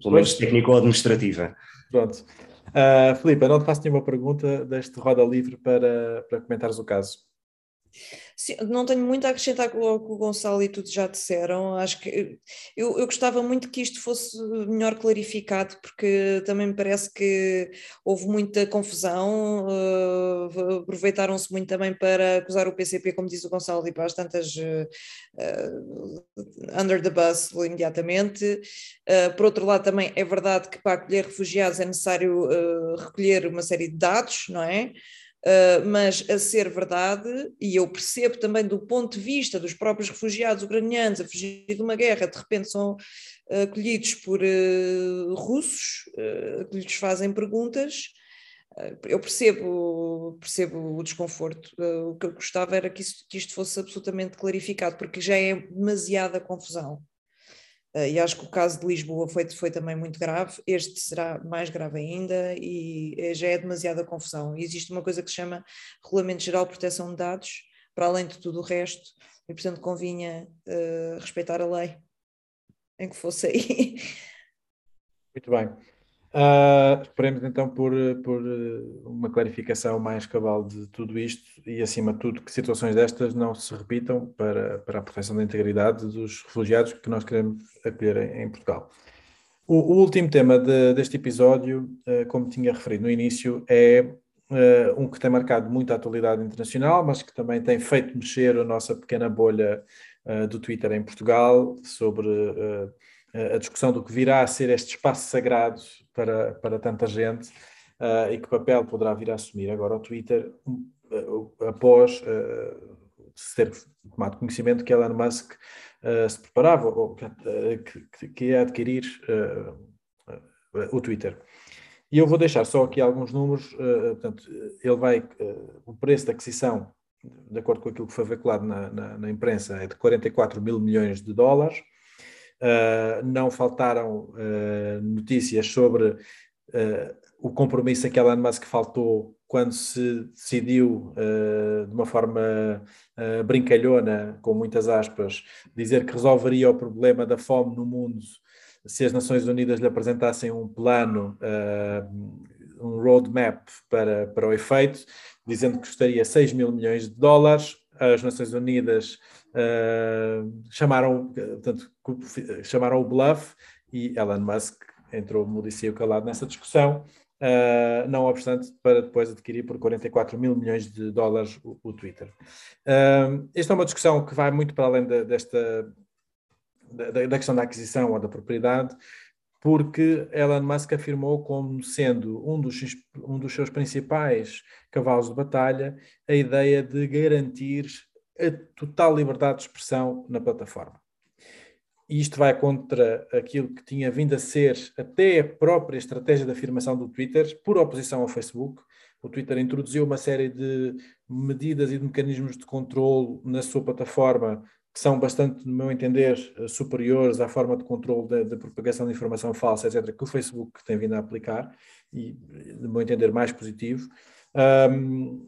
pelo menos técnico-administrativa. Pronto. Uh, Filipe, não te faço nenhuma pergunta, deste roda livre para, para comentares o caso. Sim, não tenho muito a acrescentar com o que o Gonçalo e tudo já disseram. Acho que eu, eu gostava muito que isto fosse melhor clarificado, porque também me parece que houve muita confusão. Uh, Aproveitaram-se muito também para acusar o PCP, como diz o Gonçalo, e para as tantas uh, under the bus imediatamente. Uh, por outro lado, também é verdade que para acolher refugiados é necessário recolher uma série de dados, não é? Uh, mas a ser verdade, e eu percebo também do ponto de vista dos próprios refugiados ucranianos a fugir de uma guerra, de repente são acolhidos por uh, russos, uh, que lhes fazem perguntas. eu percebo, percebo o desconforto. o que eu gostava era que, que isto fosse absolutamente clarificado, porque já é demasiada confusão. Uh, e acho que o caso de Lisboa foi, foi também muito grave, este será mais grave ainda e eh, já é demasiada confusão. E existe uma coisa que se chama Regulamento Geral de Proteção de Dados, para além de tudo o resto, e portanto convinha uh, respeitar a lei em que fosse aí. Muito bem. Uh, esperemos então por, por uma clarificação mais cabal de tudo isto e, acima de tudo, que situações destas não se repitam para, para a proteção da integridade dos refugiados que nós queremos acolher em, em Portugal. O, o, último tema de, deste episódio, uh, como tinha referido no início, é uh, um que tem marcado muita atualidade internacional, mas que também tem feito mexer a nossa pequena bolha do Twitter em Portugal sobre a discussão do que virá a ser este espaço sagrado para, para tanta gente uh, e que papel poderá vir a assumir agora o Twitter uh, após uh, ter tomado conhecimento que Elon Musk se preparava ou que, que ia adquirir o Twitter. E eu vou deixar só aqui alguns números. portanto, ele vai. o preço da aquisição, de acordo com aquilo que foi veiculado na, na, na imprensa, é de 44 mil milhões de dólares. Uh, não faltaram uh, notícias sobre uh, o compromisso a que Elon Musk faltou quando se decidiu, de uma forma brincalhona, com muitas aspas, dizer que resolveria o problema da fome no mundo se as Nações Unidas lhe apresentassem um plano, um roadmap para, para o efeito, dizendo que custaria 6 mil milhões de dólares. As Nações Unidas Uh, chamaram, portanto, chamaram o bluff e Elon Musk entrou mudicio calado nessa discussão, uh, não obstante, para depois adquirir por 44 mil milhões de dólares o, o Twitter. Uh, esta é uma discussão que vai muito para além de, desta da, da, questão da aquisição ou da propriedade, porque Elon Musk afirmou como sendo um dos, um dos seus principais cavalos de batalha a ideia de garantir a total liberdade de expressão na plataforma. e isto vai contra aquilo que tinha vindo a ser até a própria estratégia de afirmação do Twitter, por oposição ao Facebook. O Twitter introduziu uma série de medidas e de mecanismos de controle na sua plataforma que são bastante, no meu entender, superiores à forma de controle da, propagação de informação falsa, etc., que o Facebook tem vindo a aplicar, e, no meu entender, mais positivo. Um,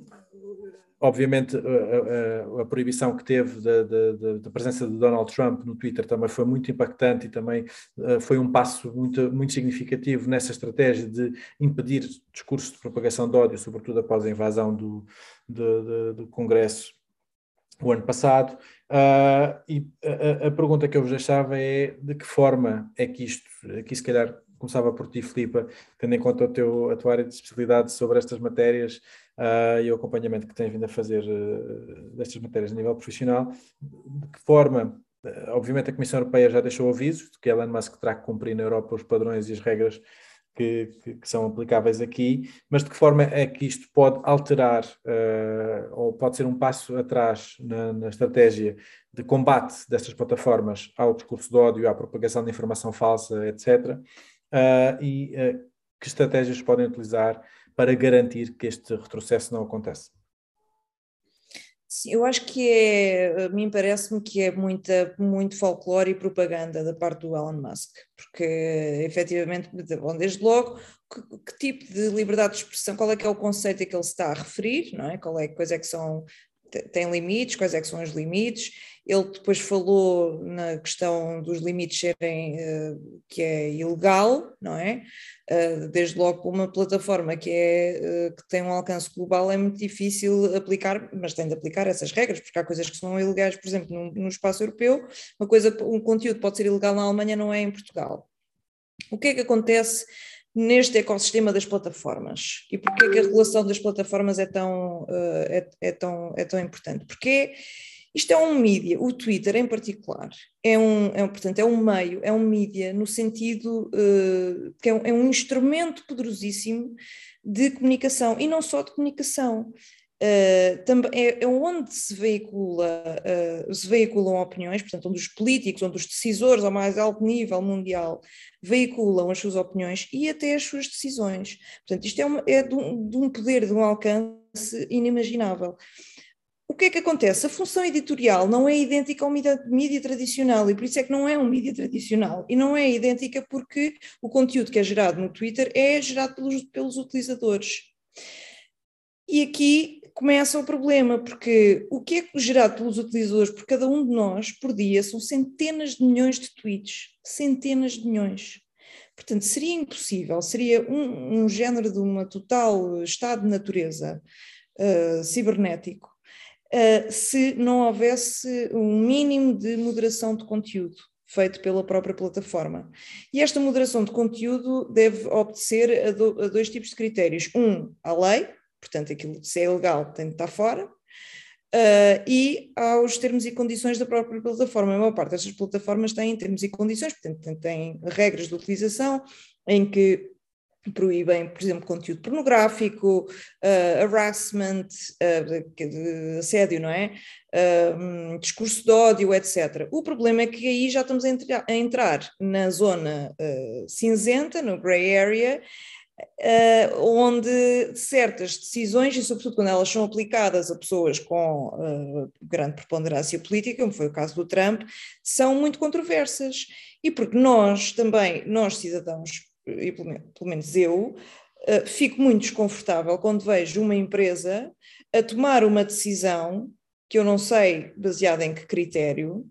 Obviamente, a, a, a, proibição que teve da, da, da, presença de Donald Trump no Twitter também foi muito impactante e também uh, foi um passo muito, muito significativo nessa estratégia de impedir discursos de propagação de ódio, sobretudo após a invasão do, do, do, do Congresso o ano passado. Uh, e a, a, pergunta que eu vos deixava é de que forma é que isto, aqui se calhar começava por ti, Filipa, tendo em conta o teu, a tua área de especialidade sobre estas matérias, uh, e o acompanhamento que tem vindo a fazer uh, destas matérias a nível profissional, de que forma, obviamente a Comissão Europeia já deixou avisos de que Elon Musk terá que cumprir na Europa os padrões e as regras que, que, que, são aplicáveis aqui, mas de que forma é que isto pode alterar uh, ou pode ser um passo atrás na, na, estratégia de combate destas plataformas ao discurso de ódio, à propagação de informação falsa, etc. Uh, e uh, que estratégias podem utilizar para garantir que este retrocesso não acontece? Sim, eu acho que é, a mim parece-me que é muita, muito folclore e propaganda da parte do Elon Musk, porque efetivamente, bom, desde logo, que, que, tipo de liberdade de expressão, qual é que é o conceito a que ele está a referir, não é? Qual é, quais é que são, tem limites, quais é que são os limites, ele depois falou na questão dos limites serem, uh, que é ilegal, não é? Uh, desde logo uma plataforma que, é, uh, que tem um alcance global é muito difícil aplicar, mas tem de aplicar essas regras, porque há coisas que são ilegais, por exemplo, no, espaço europeu, uma coisa, um conteúdo pode ser ilegal na Alemanha, não é em Portugal. O que é que acontece neste ecossistema das plataformas? E porquê que a regulação das plataformas é tão, é, é, tão, é tão importante? Porque isto é um mídia, o Twitter em particular, é um, é portanto, é um meio, é um mídia no sentido uh, que é um, é um, instrumento poderosíssimo de comunicação e não só de comunicação. Uh, também é, é, onde se, veicula, uh, se veiculam opiniões, portanto, onde os políticos, onde os decisores ao mais alto nível mundial veiculam as suas opiniões e até as suas decisões. Portanto, isto é, uma, é de, um, de um poder, de um alcance inimaginável. O que é que acontece? A função editorial não é idêntica ao mídia, mídia, tradicional e por isso é que não é um mídia tradicional. E não é idêntica porque o conteúdo que é gerado no Twitter é gerado pelos, pelos utilizadores. E aqui começa o problema, porque o que é gerado pelos utilizadores por cada um de nós por dia são centenas de milhões de tweets. Centenas de milhões. Portanto, seria impossível, seria um, um género de uma total estado de natureza uh, cibernético se não houvesse um mínimo de moderação de conteúdo feito pela própria plataforma. E esta moderação de conteúdo deve obedecer a, do, a dois tipos de critérios. Um, à lei, portanto, aquilo que se é ilegal tem de estar fora, Uh, e aos termos e condições da própria plataforma. A maior parte destas plataformas têm termos e condições, portanto, têm regras de utilização em que proíbem, por exemplo, conteúdo pornográfico, uh, harassment, uh, assédio, não é? Uh, discurso de ódio, etc. O problema é que aí já estamos a, entrar, a entrar na zona cinzenta, no grey area, onde certas decisões, e sobretudo quando elas são aplicadas a pessoas com grande preponderância política, como foi o caso do Trump, são muito controversas. E porque nós também, nós cidadãos e pelo, pelo menos eu, uh, fico muito desconfortável quando vejo uma empresa a tomar uma decisão que eu não sei baseada em que critério,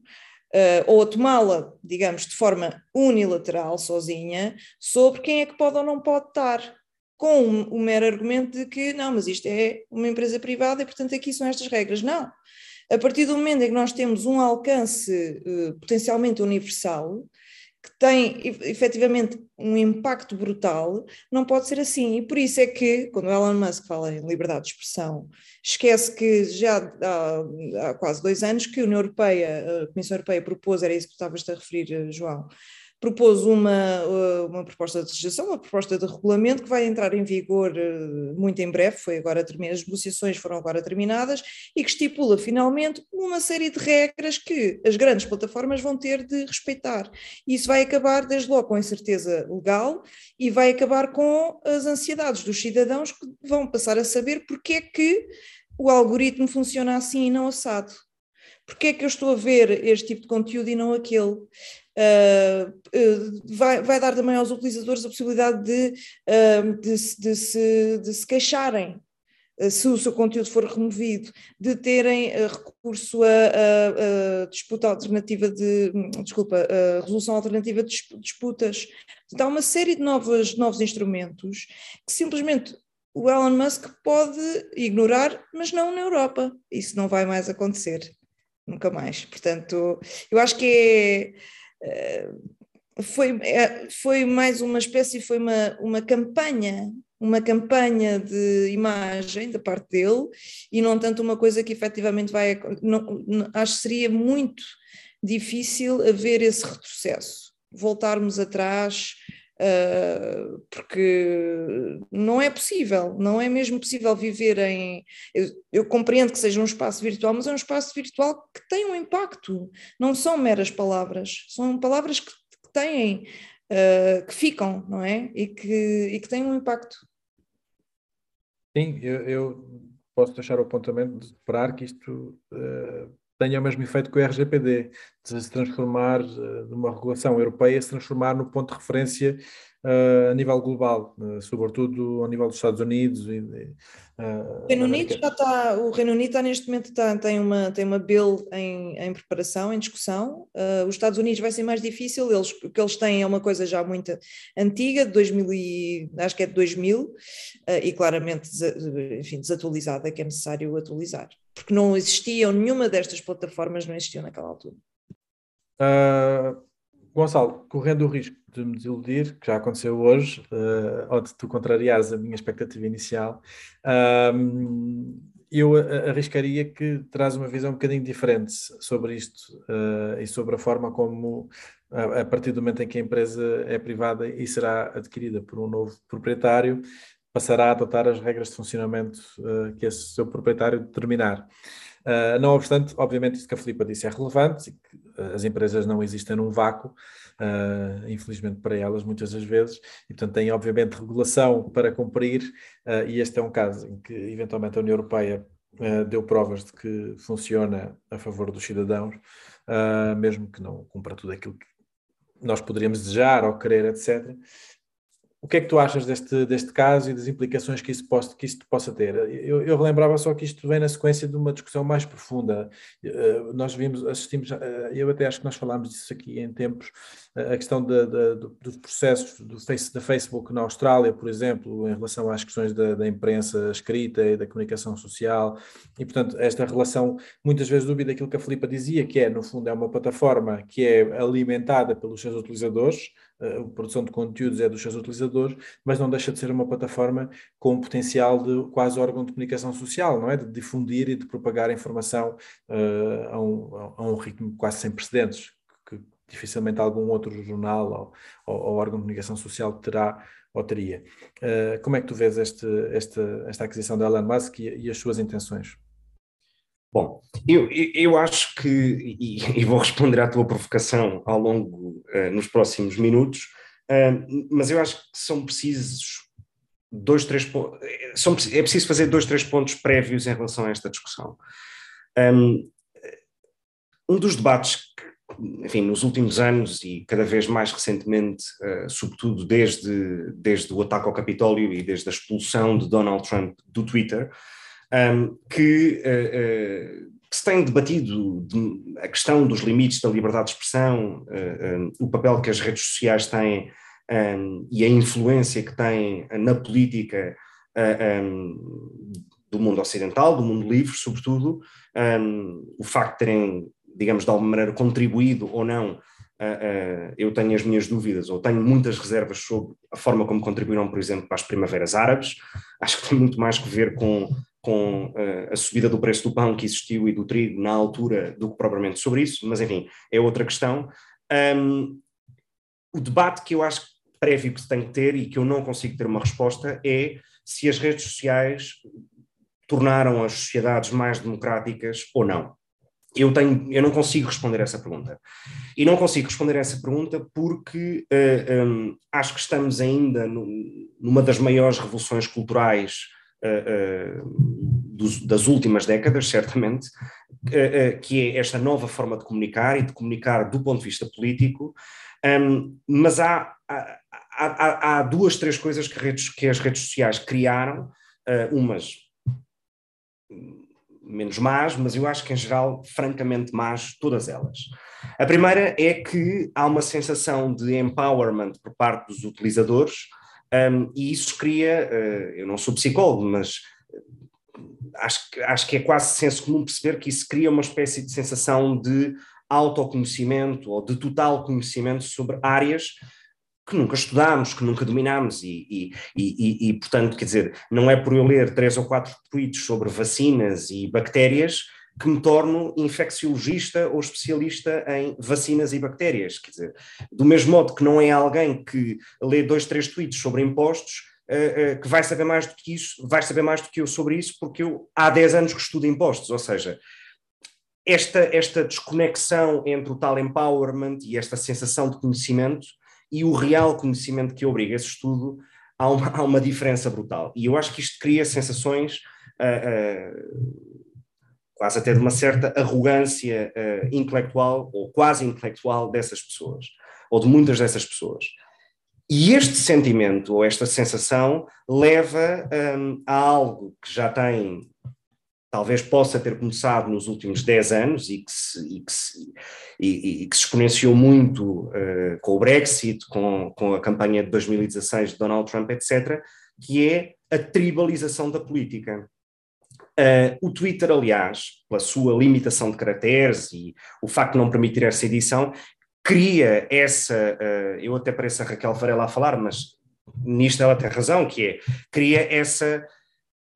uh, ou a tomá-la, digamos, de forma unilateral, sozinha, sobre quem é que pode ou não pode estar, com o mero argumento de que não, mas isto é uma empresa privada e portanto aqui são estas regras. Não. A partir do momento em que nós temos um alcance uh, potencialmente universal, que tem efetivamente um impacto brutal, não pode ser assim. E por isso é que, quando Elon Musk fala em liberdade de expressão, esquece que já há, há quase dois anos que a União Europeia, a Comissão Europeia propôs, era isso que estavas a referir, João, propôs uma, uma proposta de legislação, uma proposta de regulamento que vai entrar em vigor muito em breve, foi agora as negociações foram agora terminadas, e que estipula finalmente uma série de regras que as grandes plataformas vão ter de respeitar. Isso vai acabar desde logo com a incerteza legal e vai acabar com as ansiedades dos cidadãos que vão passar a saber porque é que o algoritmo funciona assim e não assado. Porque é que eu estou a ver este tipo de conteúdo e não aquele? Uh, vai, vai, dar também aos utilizadores a possibilidade de, uh, de, de, se, de se queixarem se o seu conteúdo for removido, de terem recurso a, a, a, disputa alternativa de, desculpa, resolução alternativa de disputas. Então, há uma série de novos, novos instrumentos que simplesmente o Elon Musk pode ignorar, mas não na Europa. Isso não vai mais acontecer, nunca mais. Portanto, eu acho que é, foi, é, foi mais uma espécie, foi uma, uma campanha, uma campanha de imagem da parte dele e não tanto uma coisa que efetivamente vai. Não, não, acho que seria muito difícil haver esse retrocesso, voltarmos atrás Uh, porque não é possível, não é mesmo possível viver em. Eu, eu, compreendo que seja um espaço virtual, mas é um espaço virtual que tem um impacto, não são meras palavras, são palavras que, que têm, uh, que ficam, não é? E que, e que têm um impacto. Sim, eu, eu posso deixar o apontamento de esperar que isto. Uh tenha o mesmo efeito que o RGPD, de se transformar de uma regulação europeia, se transformar no ponto de referência uh, a nível global, uh, sobretudo ao nível dos Estados Unidos. E, o Reino Unido já está, o Reino Unido está neste momento está, tem uma tem uma bill em, em preparação, em discussão. os Estados Unidos vai ser mais difícil, eles o que eles têm é uma coisa já muito antiga, de 2000 e, acho que é de 2000 e claramente enfim desatualizada, que é necessário atualizar porque não existiam, nenhuma destas plataformas não existiam naquela altura. Uh, Gonçalo, correndo o risco de me desiludir, que já aconteceu hoje, uh, ou de tu contrariares a minha expectativa inicial, eu arriscaria que traz uma visão um bocadinho diferente sobre isto uh, e sobre a forma como, a, a partir do momento em que a empresa é privada e será adquirida por um novo proprietário, passará a adotar as regras de funcionamento uh, que esse seu proprietário determinar. Uh, não obstante, obviamente, isso que a Filipa disse é relevante, as empresas não existem num vácuo, infelizmente para elas, muitas das vezes, e portanto têm, obviamente, regulação para cumprir, e este é um caso em que, eventualmente, a União Europeia deu provas de que funciona a favor dos cidadãos, mesmo que não cumpra tudo aquilo que nós poderíamos desejar ou querer, etc. O que é que tu achas deste, deste caso e das implicações que isso, possa, que possa ter? Eu, eu relembrava só que isto vem na sequência de uma discussão mais profunda. Uh, nós vimos, assistimos, uh, eu até acho que nós falámos disso aqui em tempos, uh, a questão de, de, dos processos do face, da Facebook na Austrália, por exemplo, em relação às questões da, da, imprensa escrita e da comunicação social, e portanto esta relação, muitas vezes dúvida aquilo que a Filipa dizia, que é, no fundo, é uma plataforma que é alimentada pelos seus utilizadores, a produção de conteúdos é dos seus utilizadores, mas não deixa de ser uma plataforma com um potencial de quase órgão de comunicação social, não é? De difundir e de propagar informação uh, a, um, a, um, ritmo quase sem precedentes, que dificilmente algum outro jornal ou, ou, ou órgão de comunicação social terá ou teria. Uh, como é que tu vês este, esta, esta aquisição da Elon Musk e, e as suas intenções? Bom, eu, eu acho que, e, e, vou responder à tua provocação ao longo, uh, nos próximos minutos, uh, mas eu acho que são precisos dois, três pontos, é preciso fazer dois, três pontos prévios em relação a esta discussão. Um, um dos debates que, enfim, nos últimos anos e cada vez mais recentemente, uh, sobretudo desde, desde o ataque ao Capitólio e desde a expulsão de Donald Trump do Twitter, um, que, uh, uh, que, se tem debatido de, a questão dos limites da liberdade de expressão, um, o papel que as redes sociais têm um, e a influência que têm na política do mundo ocidental, do mundo livre, sobretudo, o facto de terem, digamos, de alguma maneira contribuído ou não eu tenho as minhas dúvidas, ou tenho muitas reservas sobre a forma como contribuíram, por exemplo, para as primaveras árabes. Acho que tem muito mais que ver com com uh, a subida do preço do pão que existiu e do trigo na altura do que propriamente sobre isso, mas enfim, é outra questão. Um, o debate que eu acho prévio que se tem que ter e que eu não consigo ter uma resposta é se as redes sociais tornaram as sociedades mais democráticas ou não. Eu, tenho, eu não consigo responder essa pergunta. E não consigo responder essa pergunta porque uh, eh, um, acho que estamos ainda no, numa das maiores revoluções culturais dos, das últimas décadas, certamente, que é esta nova forma de comunicar e de comunicar do ponto de vista político. Um, mas há, há, há, há, duas, três coisas que, redes, que as redes sociais criaram, umas menos más, mas eu acho que em geral, francamente más, todas elas. A primeira é que há uma sensação de empowerment por parte dos utilizadores, um, e isso cria, uh, eu não sou psicólogo, mas acho, acho que é quase senso comum perceber que isso cria uma espécie de sensação de autoconhecimento ou de total conhecimento sobre áreas que nunca estudámos, que nunca dominámos, e, e, e, e, portanto, quer dizer, não é por eu ler três ou quatro tweets sobre vacinas e bactérias que me torno infecciologista ou especialista em vacinas e bactérias, quer dizer, do mesmo modo que não é alguém que lê dois, três tweets sobre impostos, Uh, uh, que vai saber mais do que isso, vai saber mais do que eu sobre isso, porque eu há 10 anos que estudo impostos, ou seja, esta, esta desconexão entre o tal empowerment e esta sensação de conhecimento e o real conhecimento que obriga esse estudo, há uma, há uma diferença brutal. E eu acho que isto cria sensações uh, quase até de uma certa arrogância uh, intelectual ou quase intelectual dessas pessoas, ou de muitas dessas pessoas. E este sentimento ou esta sensação leva um, a algo que já tem talvez possa ter começado nos últimos 10 anos e que se, e que se, e, e que se exponenciou muito uh, com o Brexit, com, com a campanha de 2016 de Donald Trump, etc., que é a tribalização da política. Uh, o Twitter, aliás, pela sua limitação de caracteres e o facto de não permitir essa edição, cria essa. Uh, eu até pareço a Raquel Varela a falar, mas nisto ela tem razão, que é cria essa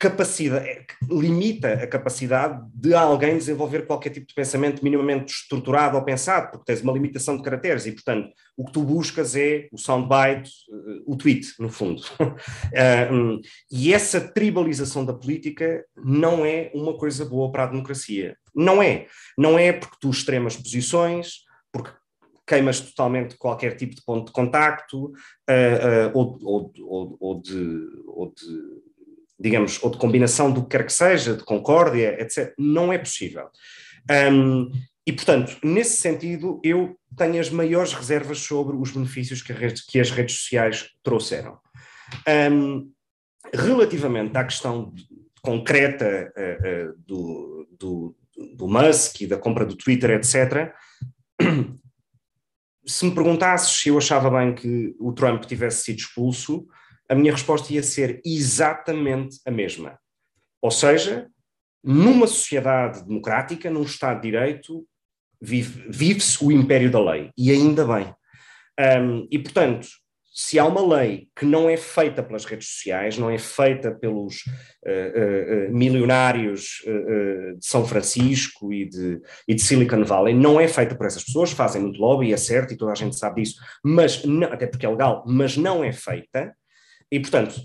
capacidade, é, limita a capacidade de alguém desenvolver qualquer tipo de pensamento minimamente estruturado ou pensado, porque tens uma limitação de caracteres e, portanto, o que tu buscas é o soundbite, eh, o tweet, no fundo. um, e essa tribalização da política não é uma coisa boa para a democracia. Não é. Não é porque tu extremas posições, porque queimas totalmente qualquer tipo de ponto de contacto, uh, ou, ou, ou, ou, de, ou de digamos, ou de combinação do que quer que seja, de concórdia, etc., não é possível. Um, e, portanto, nesse sentido, eu tenho as maiores reservas sobre os benefícios que, rede, que as redes sociais trouxeram. Um, relativamente à questão concreta uh, uh, do, do, do Musk e da compra do Twitter, etc., se me perguntasses se eu achava bem que o Trump tivesse sido expulso, a minha resposta ia ser exatamente a mesma. Ou seja, numa sociedade democrática, num Estado de Direito, vive-se vive o império da lei, e ainda bem. Um, e, portanto, se há uma lei que não é feita pelas redes sociais, não é feita pelos uh, uh, milionários uh, de São Francisco e de, e de, Silicon Valley, não é feita por essas pessoas, fazem muito lobby, é certo, e toda a gente sabe disso, mas não, até porque é legal, mas não é feita, e, portanto,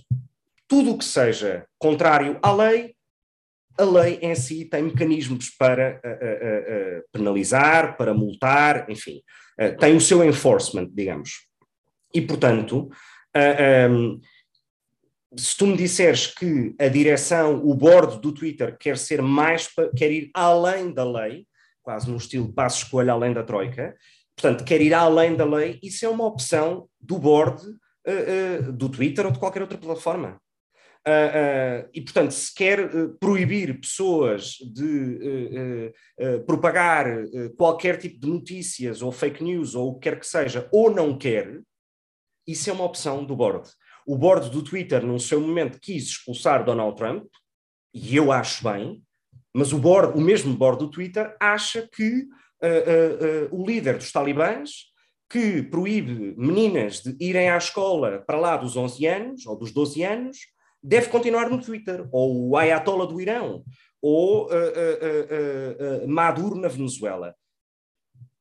tudo o que seja contrário à lei, a lei em si tem mecanismos para uh, uh, uh, penalizar, para multar, enfim, tem o seu enforcement, digamos. E, portanto, um, se tu me disseres que a direção, o board do Twitter quer ser mais, quer ir além da lei, quase no estilo passo escolha além da troika, portanto, quer ir além da lei, isso é uma opção do board uh, do Twitter ou de qualquer outra plataforma. Uh, uh, e, portanto, se quer uh, proibir pessoas de propagar qualquer tipo de notícias ou fake news ou o que quer que seja, ou não quer, isso é uma opção do board. O board do Twitter, num seu momento, quis expulsar Donald Trump, e eu acho bem, mas o, board, o mesmo board do Twitter acha que o líder dos talibãs que proíbe meninas de irem à escola para lá dos 11 anos ou dos 12 anos, deve continuar no Twitter, ou o Ayatollah do Irão, ou uh, uh, uh, Maduro na Venezuela.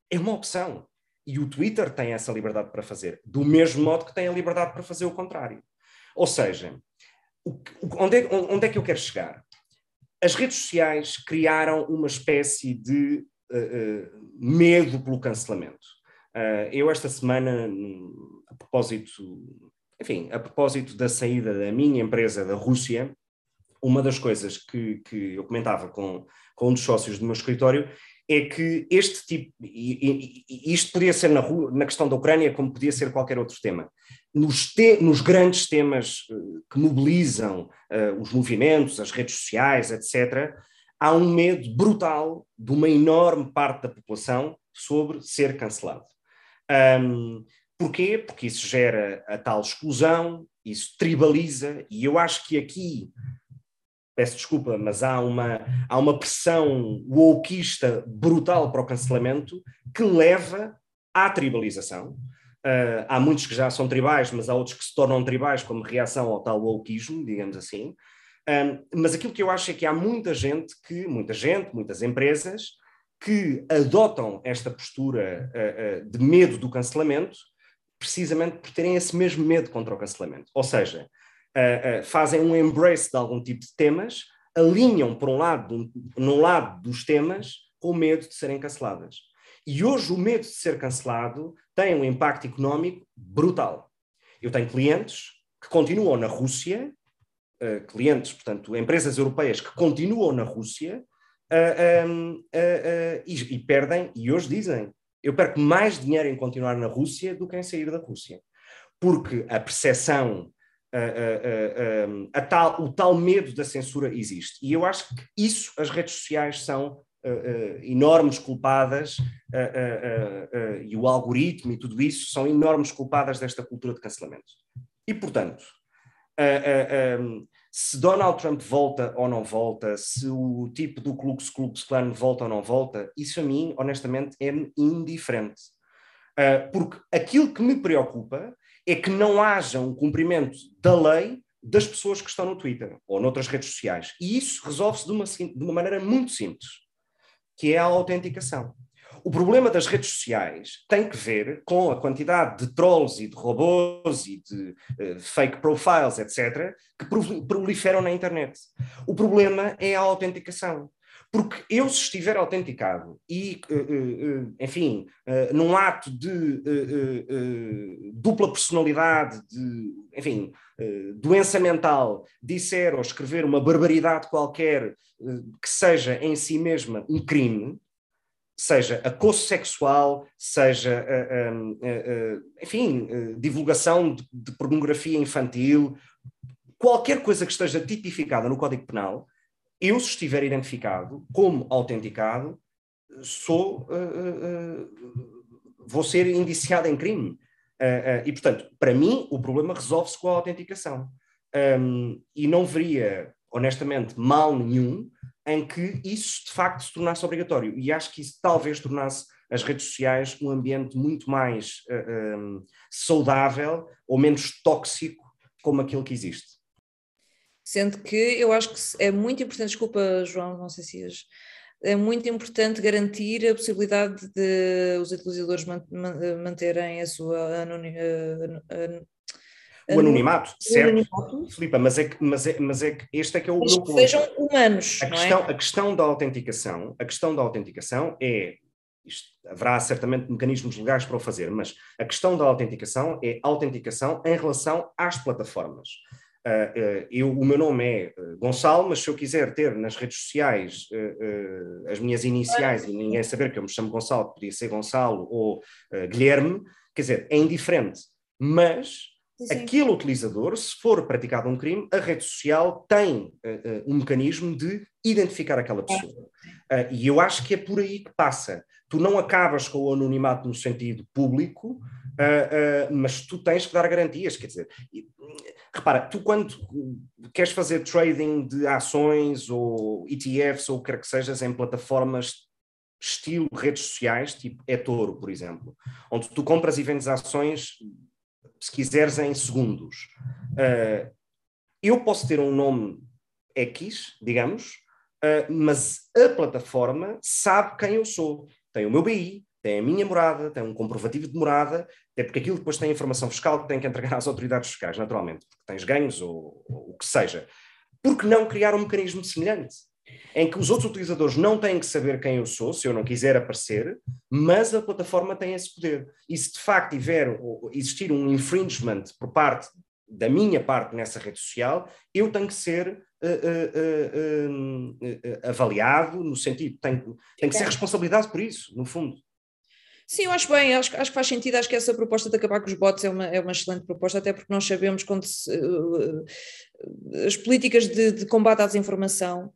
É uma opção. E o Twitter tem essa liberdade para fazer, do mesmo modo que tem a liberdade para fazer o contrário. Ou seja, onde é, onde é que eu quero chegar? As redes sociais criaram uma espécie de uh, uh, medo pelo cancelamento. Uh, eu esta semana, a propósito, enfim, a propósito da saída da minha empresa da Rússia, uma das coisas que, que eu comentava com, com um dos sócios do meu escritório é que este tipo, e, e, isto podia ser na, na, questão da Ucrânia, como podia ser qualquer outro tema, nos, te, nos grandes temas eh, que mobilizam uh, os movimentos, as redes sociais, etc., há um medo brutal de uma enorme parte da população sobre ser cancelado. Um, porquê? Porque isso gera a tal exclusão, isso tribaliza, e eu acho que aqui peço desculpa, mas há uma, há uma pressão wokeista brutal para o cancelamento que leva à tribalização. Uh, há muitos que já são tribais, mas há outros que se tornam tribais como reação ao tal wokeismo, digamos assim. Um, mas aquilo que eu acho é que há muita gente que, muita gente, muitas empresas, que adotam esta postura uh, uh, de medo do cancelamento, precisamente por terem esse mesmo medo contra o cancelamento. Ou seja, uh, fazem um embrace de algum tipo de temas, alinham por um lado, num lado dos temas, com medo de serem canceladas. E hoje o medo de ser cancelado tem um impacto económico brutal. Eu tenho clientes que continuam na Rússia, clientes, portanto, empresas europeias que continuam na Rússia e, e perdem, e hoje dizem, eu perco mais dinheiro em continuar na Rússia do que em sair da Rússia. Porque a percepção a, tal, o tal medo da censura existe. E eu acho que isso as redes sociais são uh, enormes culpadas, e o algoritmo e tudo isso são enormes culpadas desta cultura de cancelamento. E, portanto, se Donald Trump volta ou não volta, se o tipo do Klux Klux Klan volta ou não volta, isso a mim, honestamente, é indiferente. porque aquilo que me preocupa é que não haja um cumprimento da lei das pessoas que estão no Twitter ou noutras redes sociais. E isso resolve-se de uma, de uma maneira muito simples, que é a autenticação. O problema das redes sociais tem que ver com a quantidade de trolls e de robôs e de uh, fake profiles, etc., que proliferam na internet. O problema é a autenticação. Porque eu, se estiver autenticado e, uh, uh, enfim, num ato de dupla personalidade, de, enfim, doença mental, disser ou escrever uma barbaridade qualquer que seja em si mesma um crime, seja acoso sexual, seja, enfim, divulgação de, pornografia infantil, qualquer coisa que esteja tipificada no Código Penal, eu, se estiver identificado como autenticado, sou, vou ser indiciado em crime. E, portanto, para mim, o problema resolve-se com a autenticação. Um, e não veria, honestamente, mal nenhum em que isso de facto se tornasse obrigatório. E acho que isso talvez tornasse as redes sociais um ambiente muito mais um, saudável ou menos tóxico como aquele que existe. Sendo que eu acho que é muito importante, desculpa, João, não sei se és, é muito importante garantir a possibilidade de os utilizadores manterem a sua anonimidade. O anonimato, certo, anonimato. Filipa, mas é, que, mas, é, mas é que este é que é o mas meu ponto. sejam humanos, a é? questão, é? a questão da autenticação, a questão da autenticação é, isto, haverá certamente mecanismos legais para o fazer, mas a questão da autenticação é autenticação em relação às plataformas. Uh, eu, o meu nome é eh, Gonçalo, mas se eu quiser ter nas redes sociais uh, as minhas iniciais e ninguém saber que eu me chamo Gonçalo, podia ser Gonçalo ou Guilherme, quer dizer, é indiferente. Mas Sim. aquele utilizador, se for praticado um crime, a rede social tem um mecanismo de identificar aquela pessoa. e eu acho que é por aí que passa. Tu não acabas com o anonimato no sentido público, Uh, uh, mas tu tens que dar garantias, quer dizer, repara, tu quando queres fazer trading de ações ou ETFs ou o que quer que sejas em plataformas estilo redes sociais, tipo eToro, por exemplo, onde tu compras e vendes ações, se quiseres, em segundos. Uh, eu posso ter um nome X, digamos, mas a plataforma sabe quem eu sou tem o meu BI, tem a minha morada, tem um comprovativo de morada, até porque aquilo depois tem informação fiscal que tem que entregar às autoridades fiscais, naturalmente, porque tens ganhos ou, ou o que seja. Por que não criar um mecanismo semelhante? Em que os outros utilizadores não têm que saber quem eu sou, se eu não quiser aparecer, mas a plataforma tem esse poder. E se de facto tiver, existir um infringement por parte da minha parte nessa rede social, eu tenho que ser uh, uh, uh, avaliado, no sentido, tenho, tenho que ser responsabilizado por isso, no fundo. Sim, eu acho bem, acho, acho que faz sentido, acho que essa proposta de acabar com os bots é uma, é uma excelente proposta, até porque nós sabemos quando se, uh, as políticas de, de, combate à desinformação,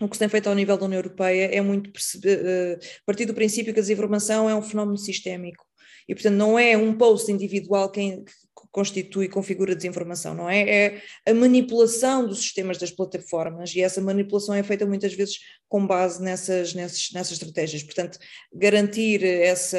o que se tem feito ao nível da União Europeia é muito perceber, uh, partir do princípio que a desinformação é um fenómeno sistémico e, portanto, não é um post individual quem constitui e configura desinformação, não é? É a manipulação dos sistemas das plataformas e essa manipulação é feita muitas vezes com base nessas, nessas, nessas estratégias. Portanto, garantir essa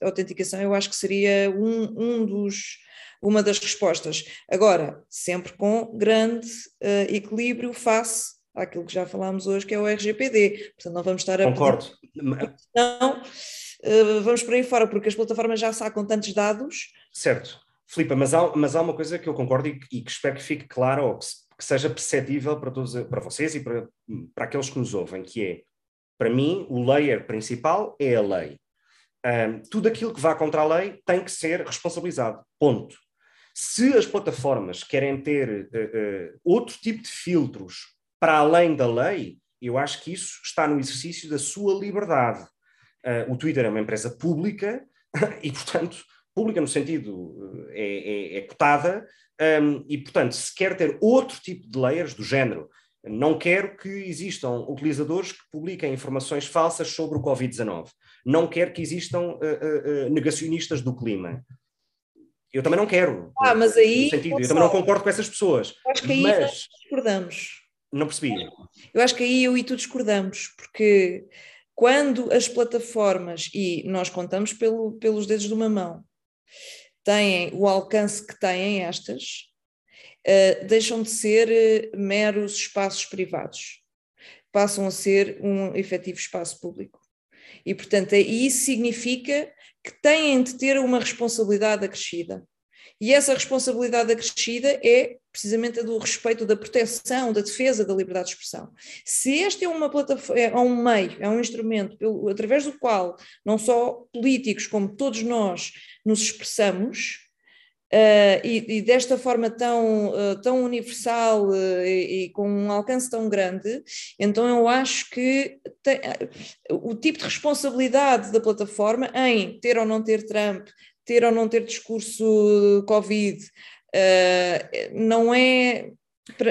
autenticação eu acho que seria um, um dos uma das respostas. Agora, sempre com grande uh, equilíbrio face àquilo que já falámos hoje, que é o RGPD. Portanto, não vamos estar a. Concordo. Não, uh, vamos por aí fora, porque as plataformas já sacam tantos dados. Certo. Filipa, mas há, mas há uma coisa que eu concordo e, e que espero que fique claro ou que, que, seja perceptível para, todos, para vocês e para, para aqueles que nos ouvem, que é, para mim, o layer principal é a lei. Um, tudo aquilo que vá contra a lei tem que ser responsabilizado. Ponto. Se as plataformas querem ter uh, uh, outro tipo de filtros para além da lei, eu acho que isso está no exercício da sua liberdade. Uh, o Twitter é uma empresa pública e, portanto, pública no sentido é, é, é cotada, um, e portanto, se quer ter outro tipo de layers do género, não quero que existam utilizadores que publiquem informações falsas sobre o Covid-19. Não quero que existam uh, uh, negacionistas do clima. Eu também não quero. Ah, mas aí. Eu também não concordo com essas pessoas. Acho que aí mas... nós discordamos. Não percebi. Eu acho que aí eu e tu discordamos, porque quando as plataformas, e nós contamos pelo, pelos dedos de uma mão, têm o alcance que têm estas, uh, deixam de ser uh, meros espaços privados, passam a ser um efetivo espaço público. E, portanto, é, isso significa que têm de ter uma responsabilidade acrescida. E essa responsabilidade acrescida é precisamente a do respeito, da proteção, da defesa da liberdade de expressão. Se este é uma plataforma, é um meio, é um instrumento pelo, através do qual não só políticos como todos nós nos expressamos, Uh, e, e, desta forma tão, uh, tão universal uh, e, e, com um alcance tão grande, então eu acho que tem, o tipo de responsabilidade da plataforma em ter ou não ter Trump, ter ou não ter discurso Covid, não é.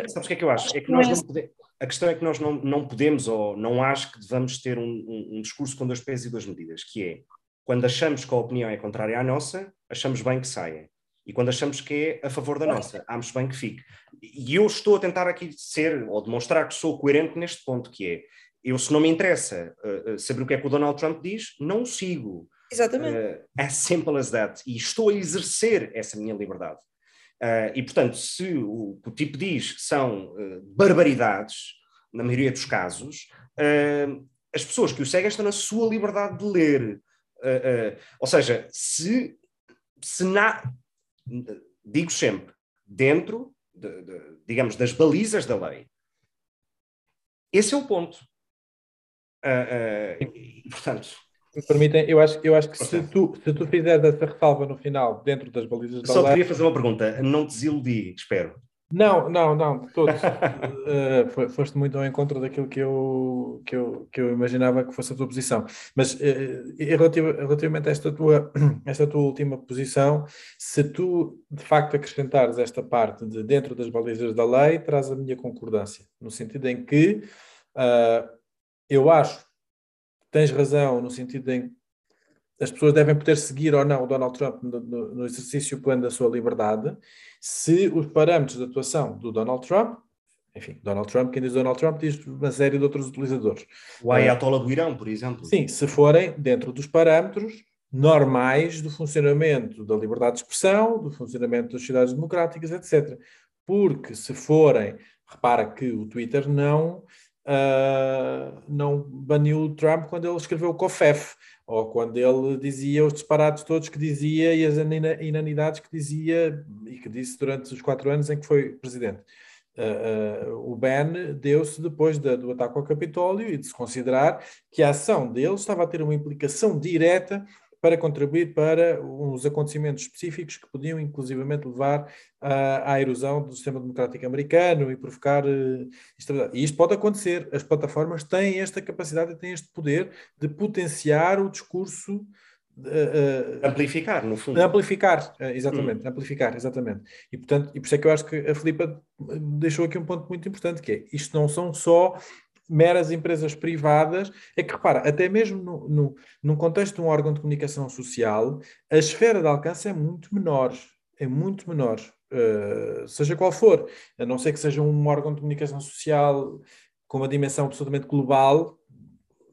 Sabes o que é que eu acho? É que nós não podemos. A questão é que nós não, não podemos, ou não acho que devamos ter um, um, um discurso com dois pés e duas medidas, que é quando achamos que a opinião é contrária à nossa, achamos bem que saia e quando achamos que é a favor da nossa, achamos bem que fique. E eu estou a tentar aqui ser, ou demonstrar que sou coerente neste ponto, que é, eu se não me interessa uh, saber o que é que o Donald Trump diz, não o sigo. Exatamente. Uh, as simple as that. E estou a exercer essa minha liberdade. Uh, e, portanto, se o que o tipo diz são barbaridades, na maioria dos casos, as pessoas que o seguem estão na sua liberdade de ler. ou seja, se, se na, digo sempre, dentro, de, de, digamos, das balizas da lei. Esse é o ponto. Uh, uh, e, portanto. Me permitem, eu acho, eu acho que se tu, se tu fizeres essa ressalva no final, dentro das balizas da Só lei. Só queria fazer uma pergunta, não te desiludi, espero. Não, não, não, de todos. uh, foste muito ao encontro daquilo que eu, que, eu, que eu imaginava que fosse a tua posição. Mas uh, relativamente a esta tua, esta tua última posição, se tu de facto acrescentares esta parte de dentro das balizas da lei, traz a minha concordância, no sentido em que uh, eu acho tens razão, no sentido em as pessoas devem poder seguir ou não o Donald Trump no, no, exercício pleno da sua liberdade, se os parâmetros de atuação do Donald Trump, enfim, Donald Trump, quem diz Donald Trump diz uma série de outros utilizadores. O Ayatollah do Irão, por exemplo. Sim, se forem dentro dos parâmetros normais do funcionamento da liberdade de expressão, do funcionamento das sociedades democráticas, etc. Porque se forem, repara que o Twitter não, uh, não baniu o Trump quando ele escreveu o COFEF ou quando ele dizia os disparates todos que dizia e as inanidades que dizia e que disse durante os quatro anos em que foi presidente. Uh, uh, o ban deu-se depois da, do ataque ao Capitólio e de se considerar que a ação dele estava a ter uma implicação direta para contribuir para uns acontecimentos específicos que podiam inclusivamente levar à, à erosão do sistema democrático americano e provocar uh, instabilidade. E isto pode acontecer. As plataformas têm esta capacidade, têm este poder de potenciar o discurso Uh, amplificar, no fundo. Amplificar, uh, exatamente, hum. amplificar, exatamente. E portanto, e por isso é que eu acho que a Filipa deixou aqui um ponto muito importante, que é, isto não são só meras empresas privadas, é que repara, até mesmo no, no, num contexto de um órgão de comunicação social, a esfera de alcance é muito menor, é muito menor, uh, seja qual for, a não ser que seja um órgão de comunicação social com uma dimensão absolutamente global,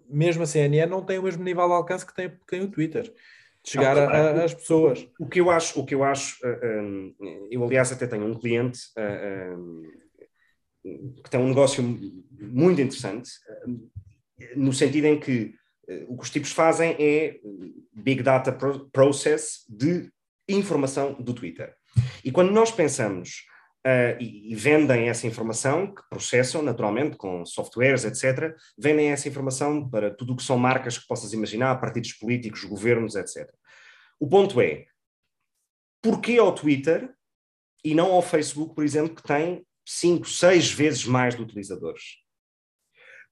mesmo a CNN não tem o mesmo nível de alcance que tem, que tem o Twitter de chegar às pessoas. O que eu acho, o que eu acho, eh, um, eh, eu aliás até tenho um cliente uh, um, que tem um negócio muito interessante, no sentido em que o que os tipos fazem é Big Data Process de informação do Twitter. E quando nós pensamos uh, e, e, vendem essa informação, que processam naturalmente com softwares, etc., vendem essa informação para tudo o que são marcas que possas imaginar, partidos políticos, governos, etc. O ponto é, porquê ao Twitter e não ao Facebook, por exemplo, que tem 5, 6 vezes mais de utilizadores?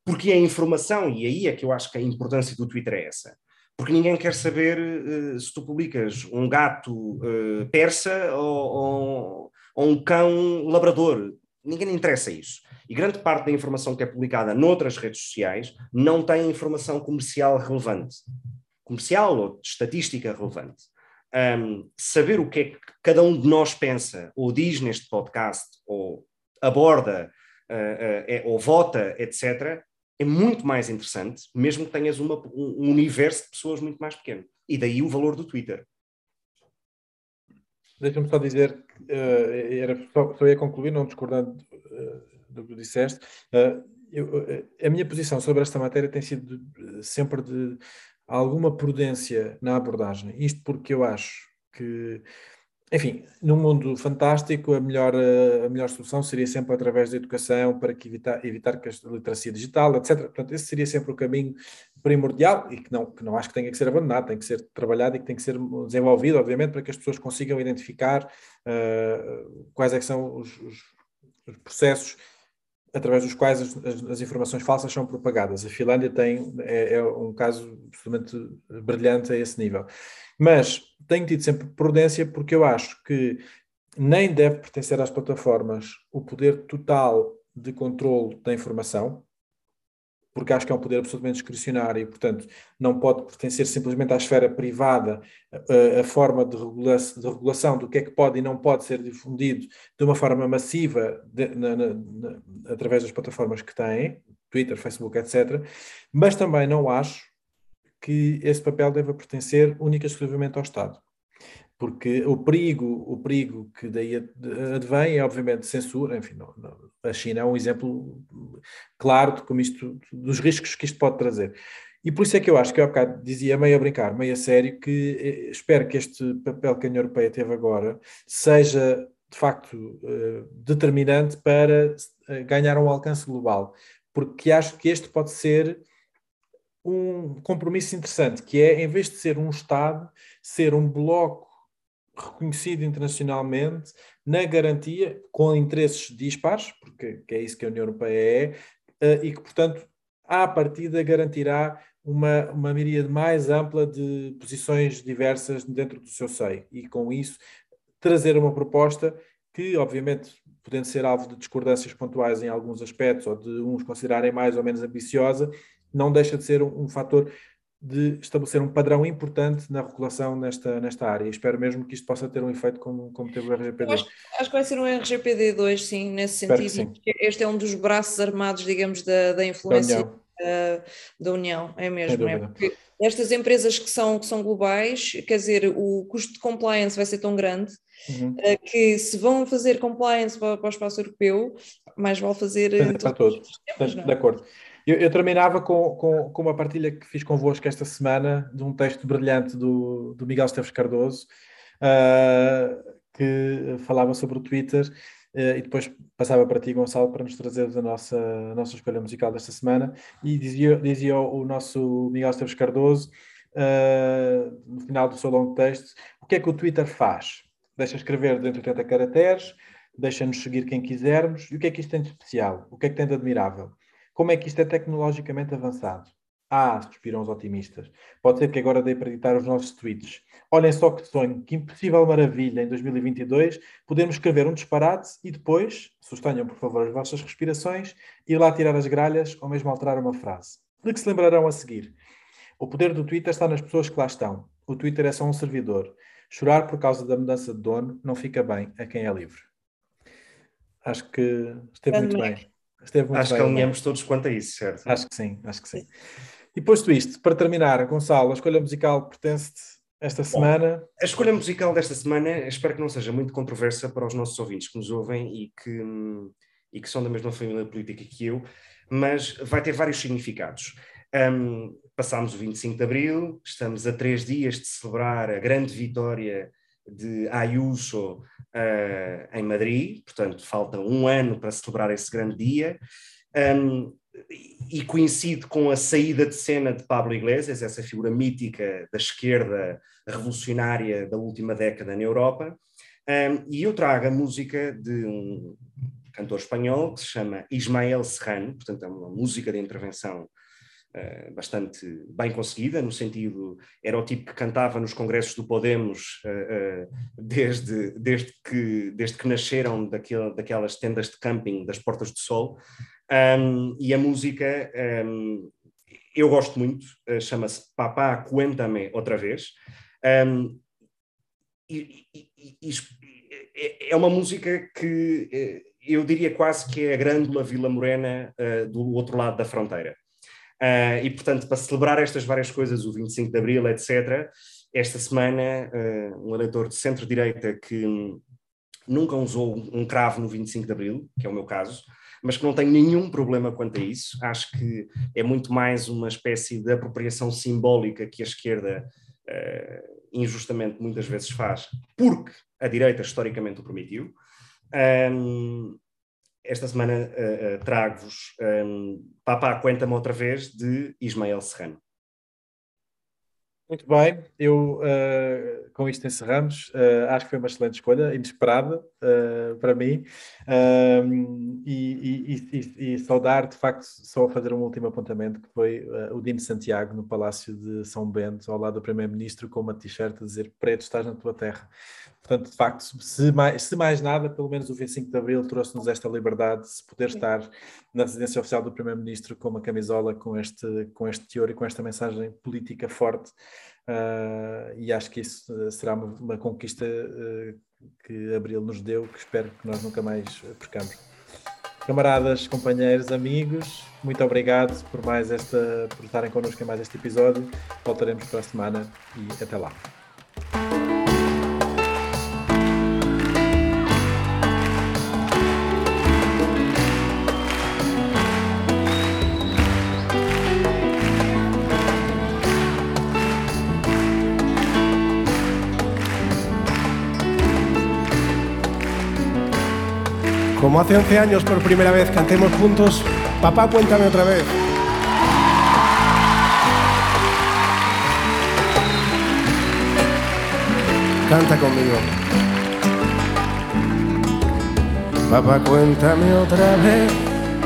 Porque a informação, e aí é que eu acho que a importância do Twitter é essa, porque ninguém quer saber uh, se tu publicas um gato uh, persa ou, ou, ou um cão labrador. Ninguém interessa isso. E grande parte da informação que é publicada noutras redes sociais não tem informação comercial relevante. Comercial ou de estatística relevante. Um, saber o que é que cada um de nós pensa, ou diz neste podcast, ou aborda, uh, uh, é, ou vota, etc., é muito mais interessante, mesmo que tenhas uma, um universo de pessoas muito mais pequeno. E daí o valor do Twitter. Deixa-me só dizer, uh, era, só, só ia concluir, não discordando uh, do que disseste. Uh, eu, a minha posição sobre esta matéria tem sido sempre de alguma prudência na abordagem. Isto porque eu acho que enfim, num mundo fantástico, a melhor, a melhor solução seria sempre através da educação para que evitar, evitar que a literacia digital, etc. Portanto, esse seria sempre o caminho primordial e que não, que não acho que tenha que ser abandonado, tem que ser trabalhado e que tem que ser desenvolvido, obviamente, para que as pessoas consigam identificar uh, quais é são os, os, os, processos através dos quais as, as, as, informações falsas são propagadas. A Finlândia tem, é, é um caso absolutamente brilhante a esse nível. Mas tenho tido sempre prudência porque eu acho que nem deve pertencer às plataformas o poder total de controle da informação, porque acho que é um poder absolutamente discricionário e, portanto, não pode pertencer simplesmente à esfera privada a, a forma de, regula de, regulação do que é que pode e não pode ser difundido de uma forma massiva de, na, na, na, através das plataformas que têm, Twitter, Facebook, etc. Mas também não acho que esse papel deva pertencer única e exclusivamente ao Estado. Porque o perigo, o perigo que daí advém é obviamente censura, enfim, não, não, a China é um exemplo claro de como isto, dos riscos que isto pode trazer. E por isso é que eu acho que eu há bocado dizia meio a brincar, meio a sério, que eh, espero que este papel que a União Europeia teve agora seja de facto eh, determinante para eh, ganhar um alcance global, porque acho que este pode ser um compromisso interessante, que é, em vez de ser um Estado, ser um bloco reconhecido internacionalmente na garantia, com interesses dispares, porque é isso que a União Europeia é, eh, e que, portanto, à partida garantirá uma, uma miríade mais ampla de posições diversas dentro do seu seio. E, com isso, trazer uma proposta que, obviamente, podendo ser alvo de discordâncias pontuais em alguns aspectos ou de uns considerarem mais ou menos ambiciosa, não deixa de ser um, um fator de estabelecer um padrão importante na regulação nesta, nesta área. Espero mesmo que isto possa ter um efeito como, como teve o RGPD. Acho, acho, que vai ser um RGPD 2, sim, nesse sentido. Este é um dos braços armados, digamos, da, da influência da União. Da, da União, é mesmo. É porque estas empresas que são, que são globais, quer dizer, o custo de compliance vai ser tão grande uhum. Eh, que se vão fazer compliance para, para o espaço europeu, mais vale fazer. Para todos, de, é? de acordo. Eu, eu terminava com, com, com, uma partilha que fiz convosco esta semana de um texto brilhante do, do Miguel Esteves Cardoso, uh, que falava sobre o Twitter Uh, e depois passava para ti, Gonçalo, para nos trazer a nossa, a nossa escolha musical desta semana. E dizia, dizia o, o nosso Miguel Esteves Cardoso, uh, no final do seu longo texto, o que é que o Twitter faz? Deixa escrever dentro de 80 caracteres, deixa-nos seguir quem quisermos. E o que é que isto tem de especial? O que é que tem de admirável? Como é que isto é tecnologicamente avançado? Ah, suspiram os otimistas. Pode ser que agora dê para editar os nossos tweets. Olhem só que sonho, que impossível maravilha em 2022 podermos escrever um disparate e depois, sustenham por favor as vossas respirações, ir lá tirar as gralhas ou mesmo alterar uma frase. De que se lembrarão a seguir? O poder do Twitter está nas pessoas que lá estão. O Twitter é só um servidor. Chorar por causa da mudança de dono não fica bem a quem é livre. Acho que esteve muito bem. Esteve muito acho bem. que alinhamos todos quanto a isso, certo? Acho que sim, acho que sim. E posto isto, para terminar, Gonçalo, a escolha musical pertence-te esta Bom, semana? A escolha musical desta semana espero que não seja muito controversa para os nossos ouvintes que nos ouvem e que, e que são da mesma família política que eu, mas vai ter vários significados. Um, passámos o 25 de Abril, estamos a três dias de celebrar a grande vitória de Ayuso uh, em Madrid, portanto falta um ano para celebrar esse grande dia. Um, e coincide com a saída de cena de Pablo Iglesias, essa figura mítica da esquerda revolucionária da última década na Europa. Um, e eu trago a música de um cantor espanhol que se chama Ismael Serrano, portanto é uma música de intervenção uh, bastante bem conseguida, no sentido, era o tipo que cantava nos congressos do Podemos uh, desde, desde, que, desde que nasceram daquele, daquelas tendas de camping das Portas do Sol, um, e a música um, eu gosto muito, chama-se Papá Cuéntame Outra Vez. Um, e, e, e, é, é uma música que eh, eu diria quase que é a grândula Vila Morena uh, do outro lado da fronteira. Uh, e, portanto, para celebrar estas várias coisas, o 25 de Abril, etc., esta semana, uh, um eleitor de centro-direita que nunca usou um cravo no 25 de Abril, que é o meu caso, mas que não tenho nenhum problema quanto a isso. Acho que é muito mais uma espécie de apropriação simbólica que a esquerda uh, injustamente muitas vezes faz, porque a direita historicamente o permitiu. Um, esta semana uh, uh, trago-vos um, Papá Cuenta-me outra vez de Ismael Serrano. Muito bem, eu uh, com isto encerramos. Uh, acho que foi uma excelente escolha, inesperada uh, para mim. E, e, e, e, saudar, de facto, só fazer um último apontamento, que foi o Dino Santiago no Palácio de São Bento, ao lado do Primeiro-Ministro, com uma t-shirt a dizer preto, estás na tua terra. Portanto, de facto, se mais, se mais nada, pelo menos o 25 de Abril trouxe-nos esta liberdade de poder estar na residência oficial do Primeiro-Ministro com uma camisola com este, com este teor e com esta mensagem política forte. Uh, e acho que isso eh, será uma, uma conquista uh, que Abril nos deu, que espero que nós nunca mais percamos. Camaradas, companheiros, amigos, muito obrigado por mais esta, por estarem connosco em mais este episódio. Voltaremos para a semana e até lá. Como hace 11 años por primera vez cantemos juntos, papá cuéntame otra vez. Canta conmigo. Papá cuéntame otra vez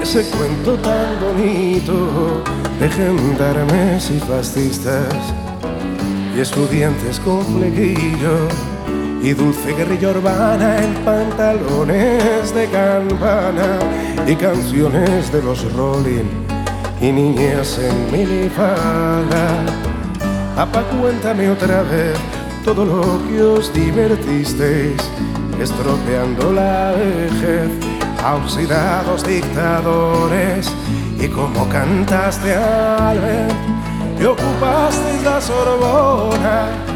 ese cuento tan bonito de gendarmes y fascistas y estudiantes con flequillo y dulce guerrilla urbana en pantalones de campana y canciones de los Rolling y niñas en minifalda. Papá, cuéntame otra vez todo lo que os divertisteis, estropeando la vejez a dictadores y como cantaste al ver y ocupasteis la Sorbona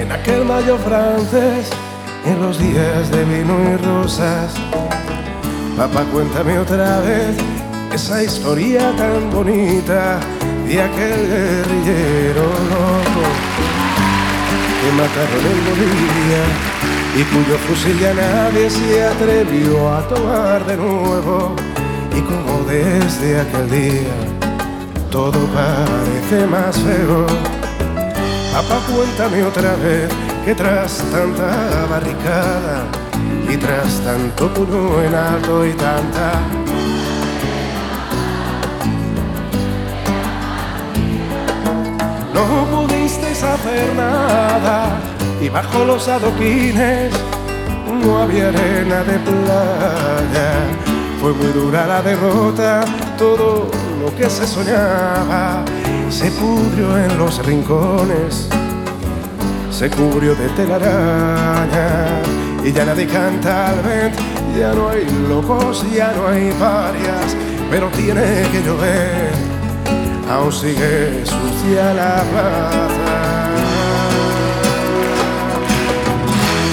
en aquel mayo francés, en los días de vino y rosas. Papá, cuéntame otra vez esa historia tan bonita de aquel guerrillero loco que mataron en Bolivia y cuyo fusil ya nadie se atrevió a tomar de nuevo y como desde aquel día todo parece más feo. Papá, cuéntame otra vez que tras tanta barricada y tras tanto puño en alto y tanta no pudisteis hacer nada y bajo los adoquines no había arena de playa. Fue muy dura la derrota, todo lo que se soñaba se pudrió en los rincones, se cubrió de telaraña y ya nadie canta al vent, ya no hay locos, ya no hay varias, pero tiene que llover, aún sigue sucia la plaza.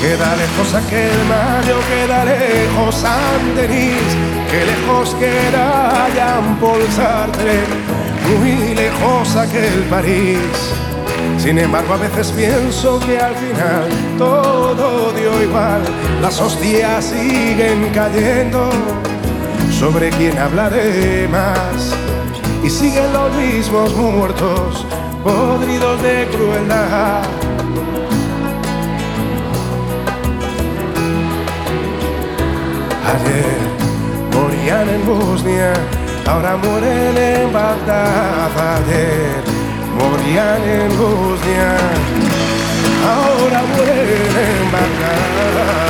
Queda lejos aquel mayo, queda lejos San Denis, que lejos queda Jean-Paul Sartre, muy lejos aquel París. Sin embargo, a veces pienso que al final todo dio igual, las hostias siguen cayendo sobre quien hablaré más. Y siguen los mismos muertos, podridos de crueldad. Ayer morían en Bosnia, ahora mueren en Bagdad. Ayer morían en Bosnia, ahora mueren en Bagdad.